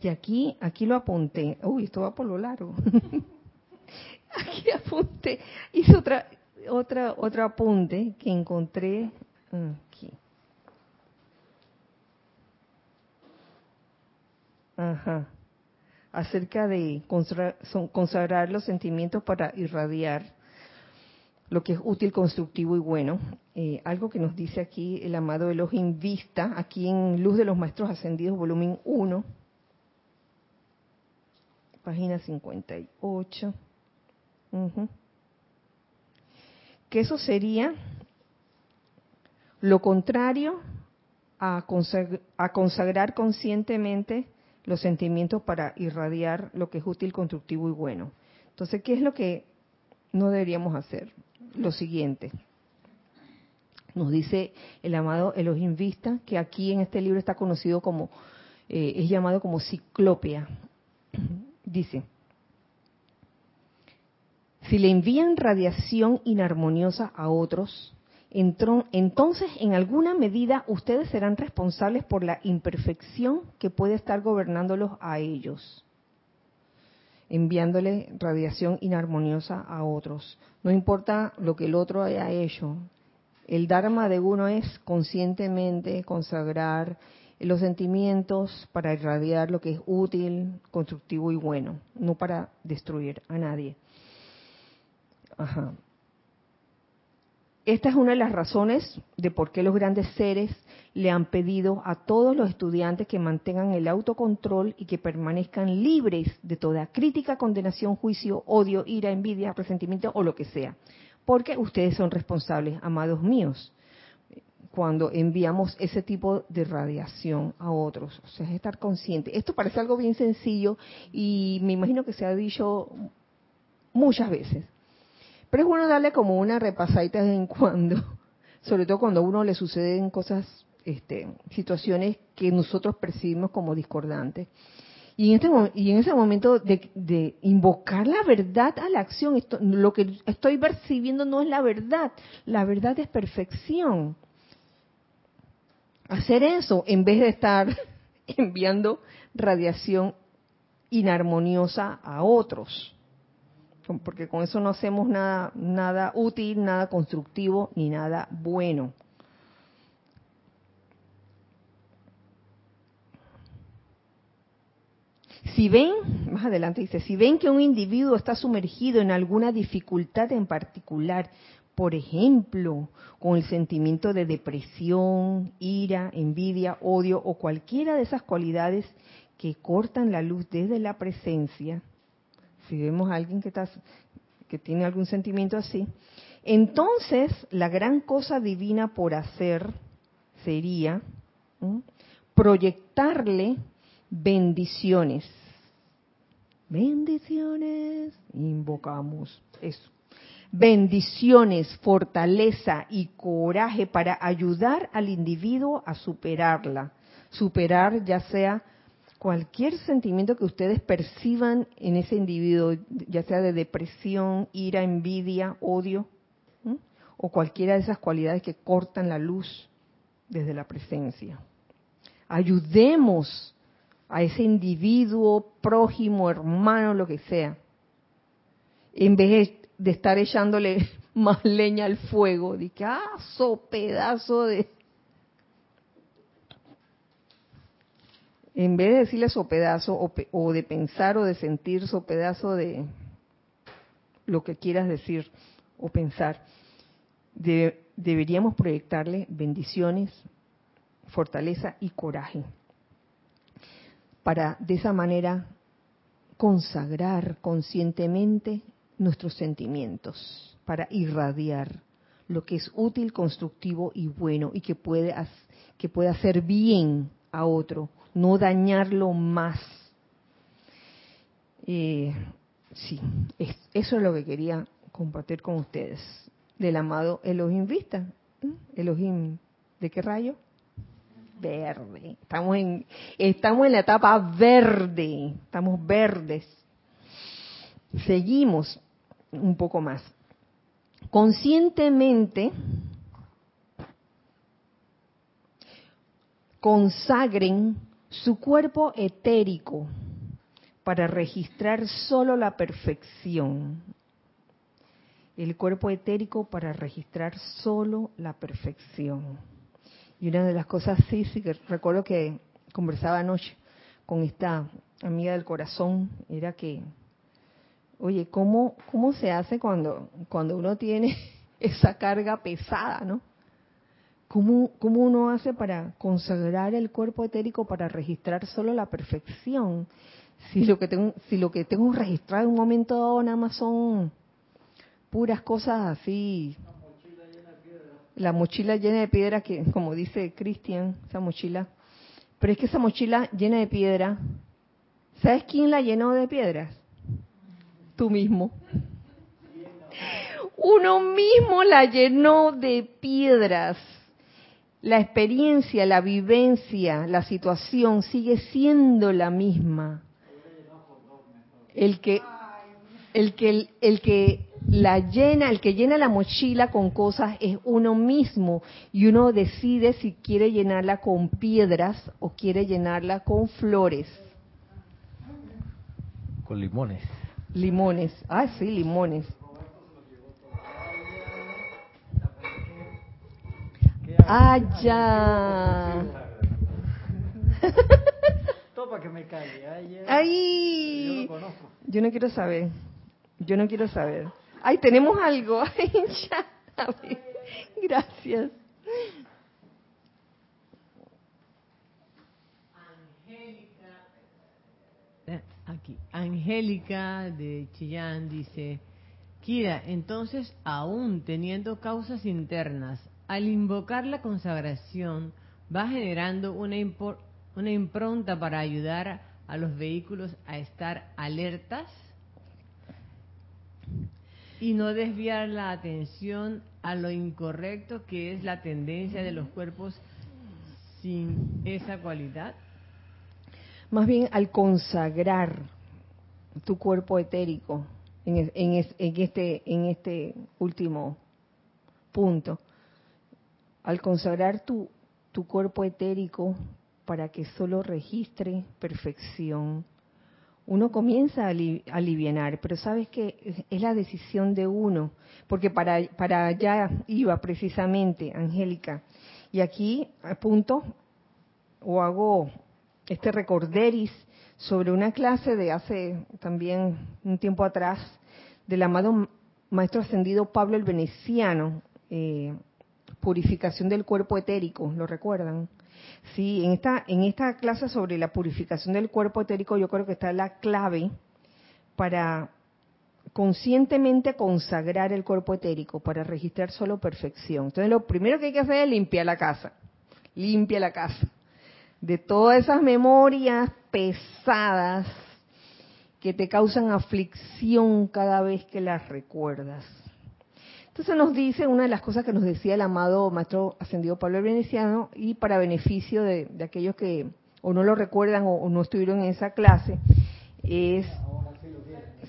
S1: y aquí, aquí lo apunté, uy, esto va por lo largo. aquí apunte, hice otra, otra, otro apunte que encontré aquí. Ajá. Acerca de consagrar, los sentimientos para irradiar. Lo que es útil, constructivo y bueno. Eh, algo que nos dice aquí el amado Elohim Vista, aquí en Luz de los Maestros Ascendidos, volumen 1, página 58. Que eso sería lo contrario a consagrar conscientemente los sentimientos para irradiar lo que es útil, constructivo y bueno. Entonces, ¿qué es lo que no deberíamos hacer? Lo siguiente. Nos dice el amado Elohim Vista, que aquí en este libro está conocido como, eh, es llamado como ciclopia. Dice, si le envían radiación inarmoniosa a otros, entonces en alguna medida ustedes serán responsables por la imperfección que puede estar gobernándolos a ellos, enviándole radiación inarmoniosa a otros. No importa lo que el otro haya hecho, el Dharma de uno es conscientemente consagrar los sentimientos para irradiar lo que es útil, constructivo y bueno, no para destruir a nadie. Ajá. Esta es una de las razones de por qué los grandes seres le han pedido a todos los estudiantes que mantengan el autocontrol y que permanezcan libres de toda crítica, condenación, juicio, odio, ira, envidia, resentimiento o lo que sea. Porque ustedes son responsables, amados míos, cuando enviamos ese tipo de radiación a otros. O sea, es estar consciente. Esto parece algo bien sencillo y me imagino que se ha dicho muchas veces pero es bueno darle como una repasadita de vez en cuando, sobre todo cuando a uno le suceden cosas, este, situaciones que nosotros percibimos como discordantes. Y en, este, y en ese momento de, invocar la verdad a la acción, lo que estoy percibiendo no es la verdad, la verdad es perfección. Hacer eso en vez de estar enviando radiación inarmoniosa a otros porque con eso no hacemos nada, nada útil, nada constructivo, ni nada bueno. Si ven, más adelante dice, si ven que un individuo está sumergido en alguna dificultad en particular, por ejemplo, con el sentimiento de depresión, ira, envidia, odio o cualquiera de esas cualidades que cortan la luz desde la presencia, si vemos a alguien que, está, que tiene algún sentimiento así, entonces la gran cosa divina por hacer sería proyectarle bendiciones. Bendiciones, invocamos eso. Bendiciones, fortaleza y coraje para ayudar al individuo a superarla. Superar ya sea cualquier sentimiento que ustedes perciban en ese individuo, ya sea de depresión, ira, envidia, odio, o cualquiera de esas cualidades que cortan la luz desde la presencia. Ayudemos a ese individuo, prójimo, hermano, lo que sea, en vez de estar echándole más leña al fuego, de que, ah, so pedazo de en vez de decirle sopedazo o, o de pensar o de sentir sopedazo de lo que quieras decir o pensar, deberíamos proyectarle bendiciones, fortaleza y coraje para de esa manera consagrar conscientemente nuestros sentimientos, para irradiar lo que es útil, constructivo y bueno y que que puede hacer bien a otro no dañarlo más. Eh, sí, eso es lo que quería compartir con ustedes del amado Elohim Vista. Elohim, ¿de qué rayo? Verde. Estamos en, estamos en la etapa verde, estamos verdes. Seguimos un poco más. Conscientemente, consagren su cuerpo etérico para registrar solo la perfección. El cuerpo etérico para registrar solo la perfección. Y una de las cosas, sí, sí, que recuerdo que conversaba anoche con esta amiga del corazón, era que, oye, ¿cómo, cómo se hace cuando, cuando uno tiene esa carga pesada, ¿no? ¿Cómo, ¿Cómo uno hace para consagrar el cuerpo etérico para registrar solo la perfección? Si lo que tengo, si lo que tengo registrado en un momento dado nada más son puras cosas así. La mochila llena de piedra que, como dice Cristian, esa mochila. Pero es que esa mochila llena de piedra, ¿sabes quién la llenó de piedras? Tú mismo. Uno mismo la llenó de piedras la experiencia, la vivencia, la situación sigue siendo la misma. El que, el que, el que la llena, el que llena la mochila con cosas es uno mismo y uno decide si quiere llenarla con piedras o quiere llenarla con flores.
S4: Con limones.
S1: Limones, ah sí, limones. Ah, ya.
S5: Todo para que me calle.
S1: Ay,
S5: Yo lo conozco.
S1: yo no quiero saber. Yo no quiero saber. Ay, tenemos algo. Ay, ya. Gracias.
S2: Aquí, Angélica de Chillán dice, Kira, entonces aún teniendo causas internas, al invocar la consagración, va generando una, una impronta para ayudar a los vehículos a estar alertas y no desviar la atención a lo incorrecto que es la tendencia de los cuerpos sin esa cualidad.
S1: Más bien al consagrar tu cuerpo etérico en, en en este, en este último punto, al consagrar tu, tu cuerpo etérico para que solo registre perfección, uno comienza a ali- a alivianar, pero sabes que es- es la decisión de uno, porque para, para allá iba precisamente, Angélica. Y aquí apunto o hago este recorderis sobre una clase de hace también un tiempo atrás del amado maestro ascendido Pablo el Veneciano, eh, purificación del cuerpo etérico, ¿lo recuerdan? Sí, en esta, en esta clase sobre la purificación del cuerpo etérico yo creo que está la clave para conscientemente consagrar el cuerpo etérico, para registrar solo perfección. Entonces lo primero que hay que hacer es limpiar la casa, limpia la casa de todas esas memorias pesadas que te causan aflicción cada vez que las recuerdas. Entonces nos dice una de las cosas que nos decía el amado maestro ascendido Pablo Veneciano y para beneficio de, de aquellos que o no lo recuerdan o, no estuvieron en esa clase, es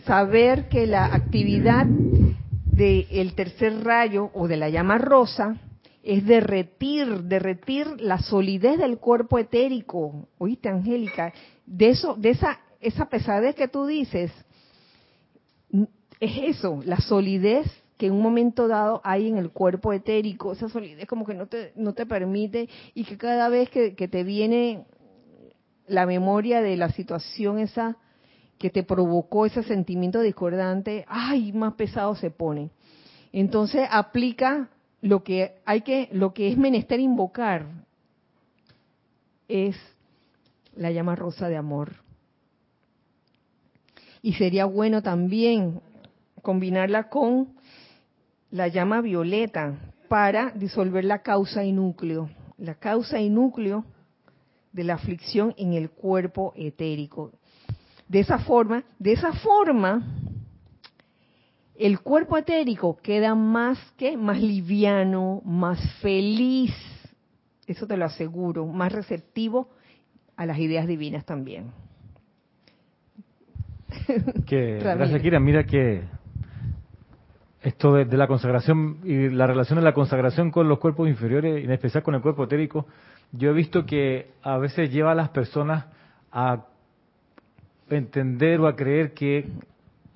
S1: saber que la actividad del tercer rayo o de la llama rosa es derretir, derretir la solidez del cuerpo etérico. ¿Oíste, Angélica? De eso, de esa, esa pesadez que tú dices, es eso, la solidez que en un momento dado hay en el cuerpo etérico, esa solidez como que no te, no te permite y que cada vez que, que te viene la memoria de la situación esa que te provocó ese sentimiento discordante, ay, más pesado se pone. Entonces aplica lo que hay que, lo que es menester invocar es la llama rosa de amor. Y sería bueno también combinarla con la llama violeta para disolver la causa y núcleo, la causa y núcleo de la aflicción en el cuerpo etérico. De esa forma, de esa forma, el cuerpo etérico queda más que más liviano, más feliz, eso te lo aseguro, más receptivo a las ideas divinas también.
S4: Que, gracias, Kira. Mira que esto de, de la consagración y la relación de la consagración con los cuerpos inferiores, en especial con el cuerpo etérico, yo he visto que a veces lleva a las personas a entender o a creer que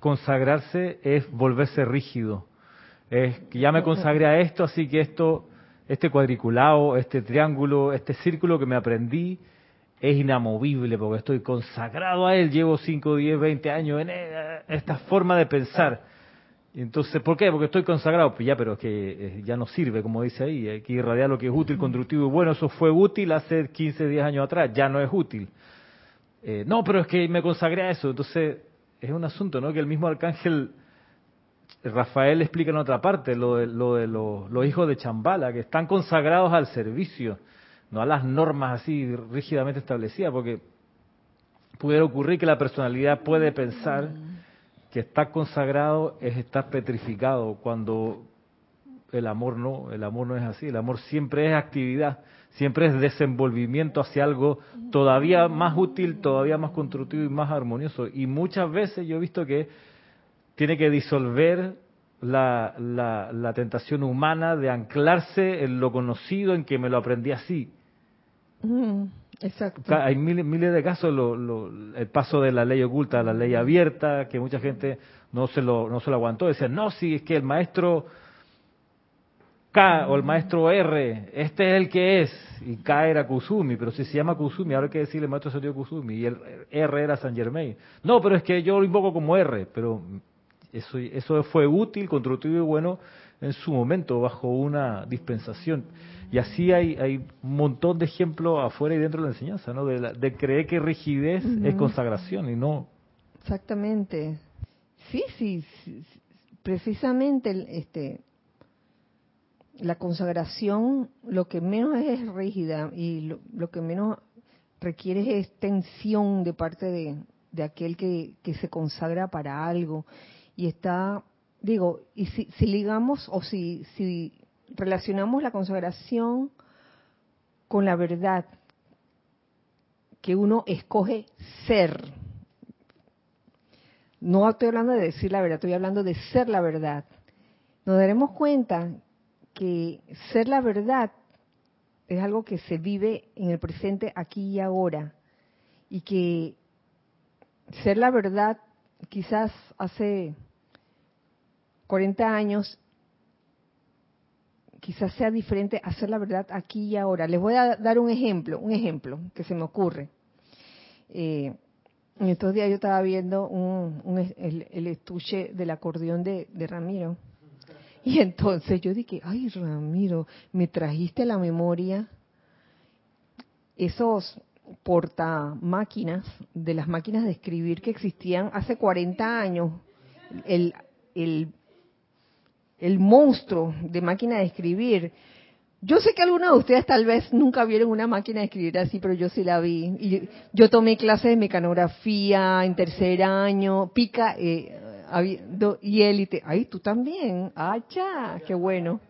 S4: consagrarse es volverse rígido. Es que ya me consagré a esto, así que esto, este cuadriculado, este triángulo, este círculo que me aprendí, es inamovible porque estoy consagrado a él, llevo 5, 10, 20 años en e- esta forma de pensar. Y entonces, ¿por qué? Porque estoy consagrado. Pues ya, pero es que eh, ya no sirve, como dice ahí. Hay que irradiar lo que es útil, constructivo y bueno. Eso fue útil hace 15, 10 años atrás. Ya no es útil. Eh, no, pero es que me consagré a eso. Entonces, es un asunto, ¿no? Que el mismo arcángel Rafael explica en otra parte, lo de, lo de los, los hijos de Chambala, que están consagrados al servicio, no a las normas así rígidamente establecidas, porque pudiera ocurrir que la personalidad puede pensar que estar consagrado es estar petrificado, cuando el amor no, el amor no es así, el amor siempre es actividad, siempre es desenvolvimiento hacia algo todavía más útil, todavía más constructivo y más armonioso. Y muchas veces yo he visto que tiene que disolver la, la, la tentación humana de anclarse en lo conocido, en que me lo aprendí así.
S1: Mm, exacto.
S4: Hay miles, de casos, lo, lo, el paso de la ley oculta a la ley abierta, que mucha gente no se lo, no se lo aguantó. Decían, no, si es que el maestro K o el maestro R, este es el que es, y K era Kusumi, pero si se llama Kusumi, ahora hay que decirle maestro sentido Kusumi, y el R era San Germain. No, pero es que yo lo invoco como R, pero eso, eso fue útil, constructivo y bueno en su momento, bajo una dispensación. Y así hay, hay un montón de ejemplos afuera y dentro de la enseñanza, ¿no? De, la, de creer que rigidez es consagración y no.
S1: Exactamente. Sí, sí, sí, precisamente este la consagración lo que menos es rígida y lo, lo que menos requiere es tensión de parte de, de aquel que, que, se consagra para algo y está digo y si, si ligamos o si si relacionamos la consagración con la verdad que uno escoge ser. No estoy hablando de decir la verdad estoy hablando de ser la verdad. Nos daremos cuenta que ser la verdad es algo que se vive en el presente aquí y ahora y que ser la verdad quizás hace 40 años quizás sea diferente a ser la verdad aquí y ahora. Les voy a dar un ejemplo, un ejemplo que se me ocurre. Eh, en estos días yo estaba viendo un, el, estuche del acordeón de, de Ramiro y entonces yo dije, ay Ramiro, me trajiste a la memoria esos porta máquinas de las máquinas de escribir que existían hace 40 años. El, el, el monstruo de máquina de escribir. Yo sé que algunos de ustedes tal vez nunca vieron una máquina de escribir así, pero yo sí la vi. Y yo tomé clases de mecanografía en tercer año, pica, eh, y élite. Ay, tú también. Ah, ya, qué bueno.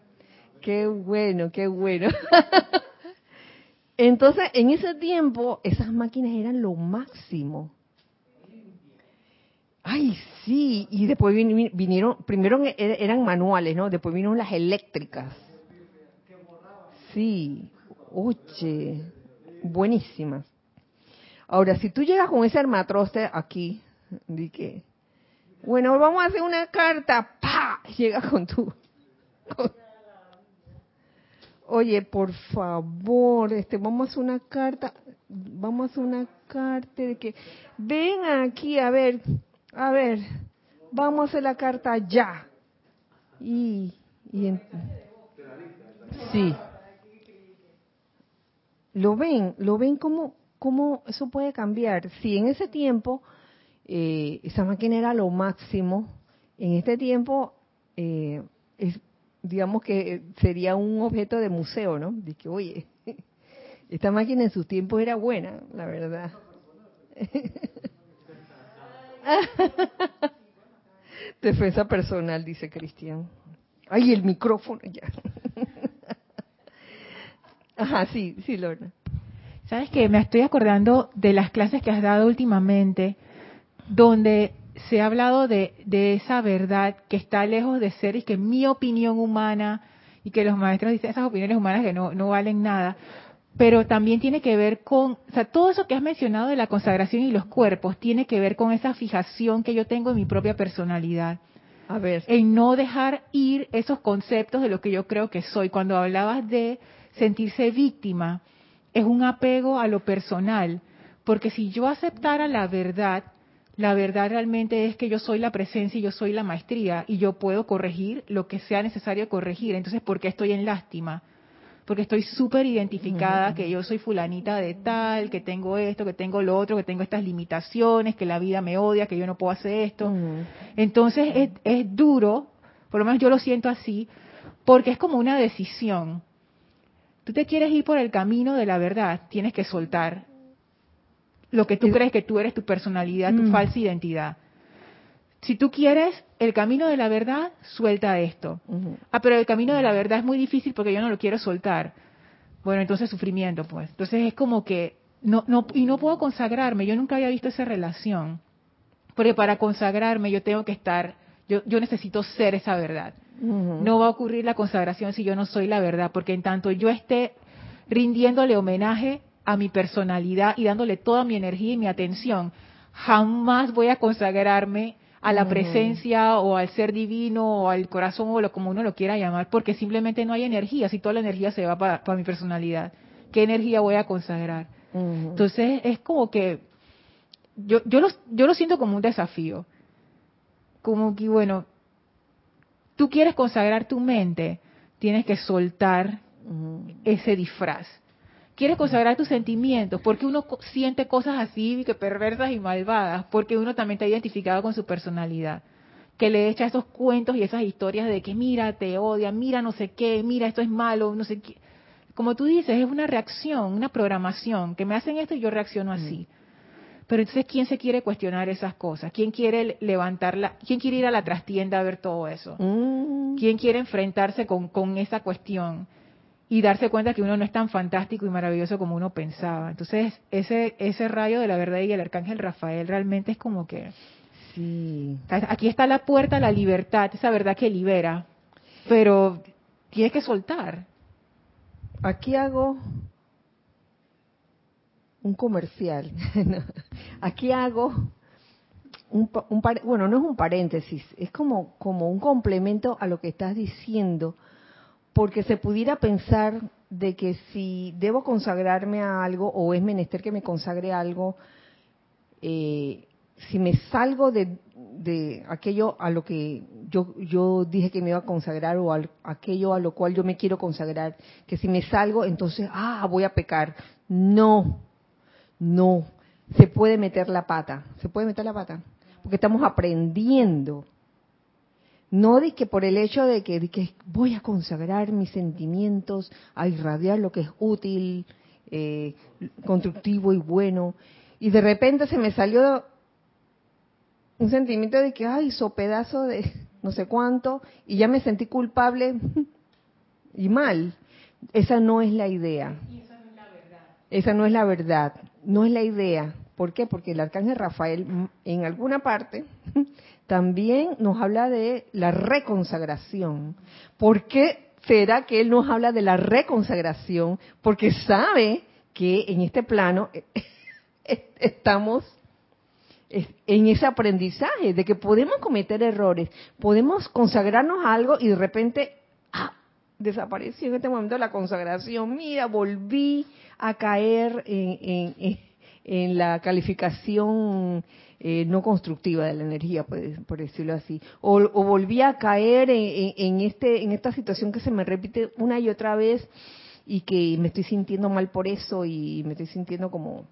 S1: Qué bueno, qué bueno. Entonces, en ese tiempo, esas máquinas eran lo máximo. Ay, sí, y después vinieron, primero eran manuales, ¿no? Después vinieron las eléctricas. Sí, oye, buenísimas. Ahora, si tú llegas con ese armatroste aquí, di que, bueno, vamos a hacer una carta, ¡pa! Llega con tu... Oye, por favor, este, vamos a hacer una carta, vamos a hacer una carta de que ven aquí a ver, a ver, vamos a la carta ya. Y, y en, sí. Lo ven, lo ven cómo, cómo eso puede cambiar. Si en ese tiempo eh, esa máquina era lo máximo, en este tiempo eh, es, digamos que sería un objeto de museo, ¿no? De que, oye, esta máquina en sus tiempos era buena, la verdad. Defensa personal, dice Cristian. Ay, el micrófono ya. Ajá, sí, sí, Lorna.
S3: Sabes que me estoy acordando de las clases que has dado últimamente, donde se ha hablado de, esa verdad que está lejos de ser y que mi opinión humana y que los maestros dicen esas opiniones humanas que no, no valen nada, pero también tiene que ver con, o sea, todo eso que has mencionado de la consagración y los cuerpos tiene que ver con esa fijación que yo tengo en mi propia personalidad.
S1: A ver.
S3: En no dejar ir esos conceptos de lo que yo creo que soy. Cuando hablabas de sentirse víctima, es un apego a lo personal, porque si yo aceptara la verdad, La verdad realmente es que yo soy la presencia y yo soy la maestría y yo puedo corregir lo que sea necesario corregir. Entonces, ¿por qué estoy en lástima? Porque estoy súper identificada que yo soy fulanita de tal, que tengo esto, que tengo lo otro, que tengo estas limitaciones, que la vida me odia, que yo no puedo hacer esto. Entonces es, es duro, por lo menos yo lo siento así, porque es como una decisión. Tú te quieres ir por el camino de la verdad, tienes que soltar lo que tú crees que tú eres tu personalidad, tu falsa identidad. Si tú quieres el camino de la verdad, suelta esto. Ah, pero el camino de la verdad es muy difícil porque yo no lo quiero soltar. Bueno, entonces sufrimiento, pues. Entonces es como que no, no y no puedo consagrarme. Yo nunca había visto esa relación, porque para consagrarme yo tengo que estar, yo, yo necesito ser esa verdad. No va a ocurrir la consagración si yo no soy la verdad, porque en tanto yo esté rindiéndole homenaje a mi personalidad y dándole toda mi energía y mi atención, jamás voy a consagrarme a la
S1: Ujú.
S3: presencia o al ser divino o al corazón o lo como uno lo quiera llamar, porque simplemente no hay energía, si toda la energía se va para, para mi personalidad, ¿qué energía voy a consagrar? Entonces es como que yo, yo, lo, yo lo siento como un desafío. Como que, bueno, tú quieres consagrar tu mente, tienes que soltar ese disfraz. Quieres consagrar tus sentimientos, porque uno siente cosas así, que perversas y malvadas, porque uno también está identificado con su personalidad. Que le echa esos cuentos y esas historias de que mira, te odia, mira no sé qué, mira esto es malo, no sé qué. Como tú dices, es una reacción, una programación, que me hacen esto y yo reacciono así. Pero entonces, ¿quién se quiere cuestionar esas cosas? ¿Quién quiere levantarla? ¿Quién quiere ir a la trastienda a ver todo eso?
S1: Mm.
S3: ¿Quién quiere enfrentarse con, con esa cuestión y darse cuenta que uno no es tan fantástico y maravilloso como uno pensaba? Entonces, ese, ese rayo de la verdad y el arcángel Rafael realmente es como que
S1: Sí.
S3: aquí está la puerta a la libertad, esa verdad que libera, pero tienes que soltar.
S1: Aquí hago un comercial. Aquí hago un, un bueno, no es un paréntesis, es como, como un complemento a lo que estás diciendo, porque se pudiera pensar de que si debo consagrarme a algo o es menester que me consagre a algo, eh, si me salgo de, de aquello a lo que yo, yo dije que me iba a consagrar o al- aquello a lo cual yo me quiero consagrar, que si me salgo, entonces, ah, voy a pecar. No, no, se puede meter la pata, se puede meter la pata, porque estamos aprendiendo. No de que por el hecho de que, de que voy a consagrar mis sentimientos, a irradiar lo que es útil, eh, constructivo y bueno, y de repente se me salió un sentimiento de que, ay, hizo pedazo de no sé cuánto, y ya me sentí culpable y mal. Esa no es la idea. Esa no es la verdad, no es la idea. ¿Por qué? Porque el arcángel Rafael mm, en alguna parte también nos habla de la reconsagración. ¿Por qué será que él nos habla de la reconsagración? Porque sabe que en este plano eh, estamos es- en ese aprendizaje de que podemos cometer errores, podemos consagrarnos a algo y de repente, ah, desapareció en este momento la consagración, mira, volví a caer en, en- en- en la calificación eh, no constructiva de la energía, por decirlo así, o, o volví a caer en, en- en este, en esta situación que se me repite una y otra vez y que me estoy sintiendo mal por eso y me estoy sintiendo como,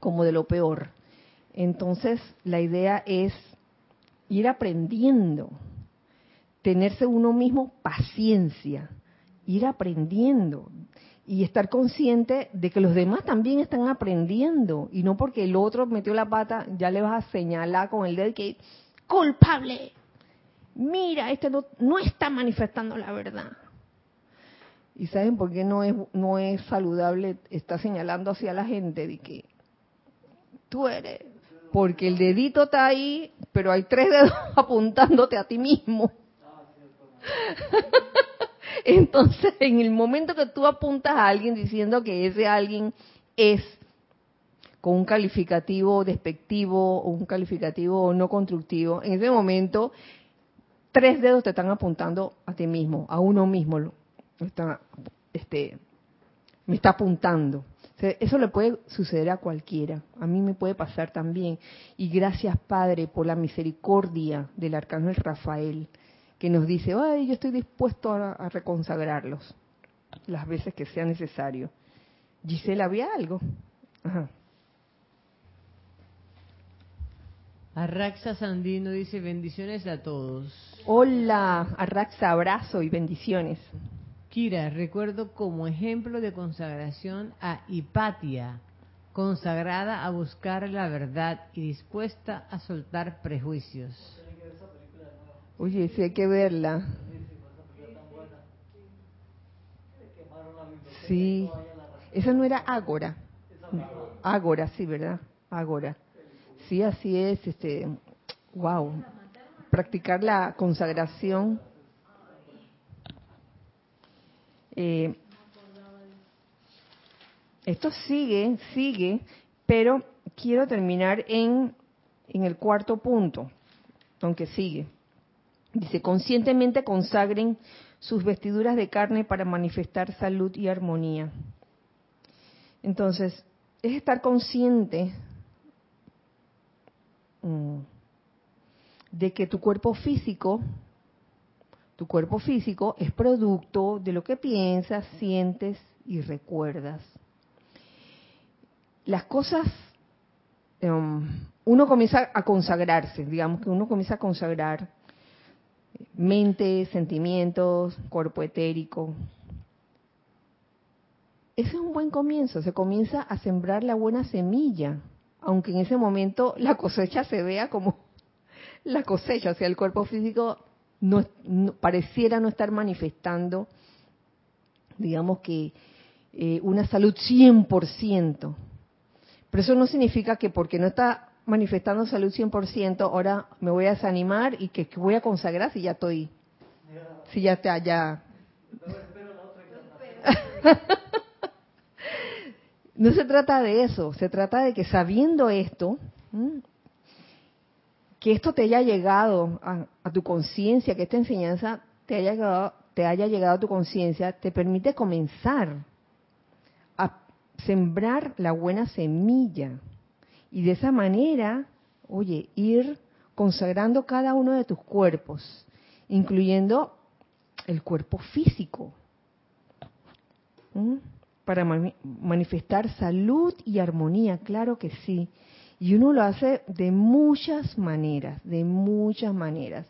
S1: como de lo peor. Entonces, la idea es ir aprendiendo, tenerse uno mismo paciencia, ir aprendiendo y estar consciente de que los demás también están aprendiendo y no porque el otro metió la pata ya le vas a señalar con el dedo que culpable. Mira, este no, no está manifestando la verdad. ¿Y saben por qué no es, no es saludable estar señalando hacia la gente de que tú eres? Porque el dedito está ahí, pero hay tres dedos apuntándote a ti mismo. Entonces, en el momento que tú apuntas a alguien diciendo que ese alguien es con un calificativo despectivo o un calificativo no constructivo, en ese momento tres dedos te están apuntando a ti mismo, a uno mismo. Está, este, me está apuntando. Eso le puede suceder a cualquiera. A mí me puede pasar también. Y gracias, Padre, por la misericordia del Arcángel Rafael, que nos dice, ay, yo estoy dispuesto a, a reconsagrarlos las veces que sea necesario. Gisela, ¿había algo? Ajá.
S2: Arraxa Sandino dice bendiciones a todos.
S1: Hola, Arraxa, abrazo y bendiciones.
S2: Kira, recuerdo como ejemplo de consagración a Hipatia, consagrada a buscar la verdad y dispuesta a soltar prejuicios.
S1: Oye, sí hay que verla. Sí. Esa no era Ágora. Ágora, sí, ¿verdad? Ágora. Sí, así es. Este, wow. Practicar la consagración. Eh, esto sigue, sigue, pero quiero terminar en, en el cuarto punto, aunque sigue. Dice, conscientemente consagren sus vestiduras de carne para manifestar salud y armonía. Entonces, es estar consciente mm, de que tu cuerpo físico, tu cuerpo físico es producto de lo que piensas, sientes y recuerdas. Las cosas, um, uno comienza a consagrarse, digamos que uno comienza a consagrar mente, sentimientos, cuerpo etérico. Ese es un buen comienzo, se comienza a sembrar la buena semilla, aunque en ese momento la cosecha se vea como la cosecha, o sea, el cuerpo físico no, pareciera no estar manifestando, digamos que eh, una salud 100%. Pero eso no significa que porque no está manifestando salud 100%, ahora me voy a desanimar y que, voy a consagrar si ya estoy, si ya te allá. no se trata de eso, se trata de que sabiendo esto, que esto te haya llegado a, a tu conciencia, que esta enseñanza te haya llegado, te haya llegado a tu conciencia, te permite comenzar a sembrar la buena semilla y de esa manera, oye, ir consagrando cada uno de tus cuerpos, incluyendo el cuerpo físico, para manifestar salud y armonía, claro que sí. Y uno lo hace de muchas maneras, de muchas maneras.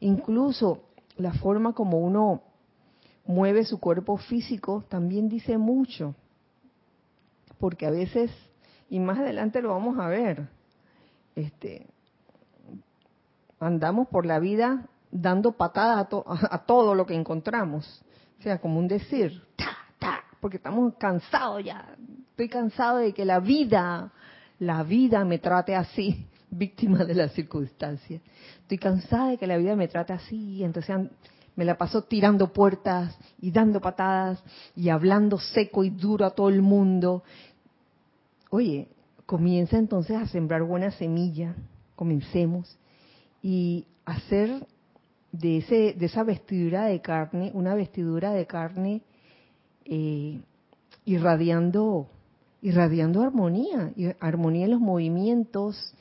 S1: Incluso la forma como uno mueve su cuerpo físico también dice mucho, porque a veces y más adelante lo vamos a ver. Este, andamos por la vida dando patadas a, todo lo que encontramos. O sea, como un decir, ta, ta, porque estamos cansados ya. Estoy cansado de que la vida, la vida me trate así, víctima de las circunstancias. Estoy cansada de que la vida me trate así, entonces me la paso tirando puertas y dando patadas y hablando seco y duro a todo el mundo Oye, comienza entonces a sembrar buena semilla, comencemos, y hacer de, ese, de esa vestidura de carne, una vestidura de carne eh, irradiando, irradiando armonía, armonía en los movimientos,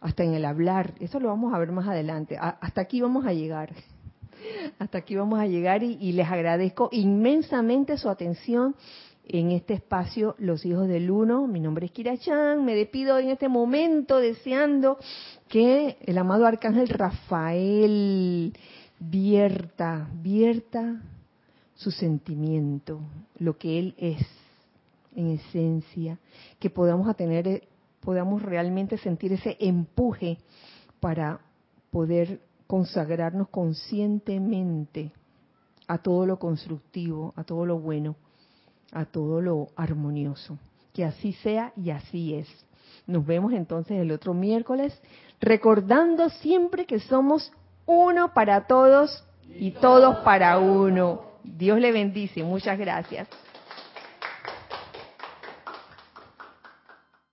S1: hasta en el hablar. Eso lo vamos a ver más adelante. hasta aquí vamos a llegar. Hasta aquí vamos a llegar y les agradezco inmensamente su atención en este espacio Los Hijos del Uno. Mi nombre es Kira Chan. Me despido en este momento deseando que el amado Arcángel Rafael vierta, vierta su sentimiento, lo que él es en esencia, que podamos tener, podamos realmente sentir ese empuje para poder consagrarnos conscientemente a todo lo constructivo, a todo lo bueno a todo lo armonioso. Que así sea y así es. Nos vemos entonces el otro miércoles, recordando siempre que somos uno para todos y todos para uno. Dios le bendice. Muchas gracias.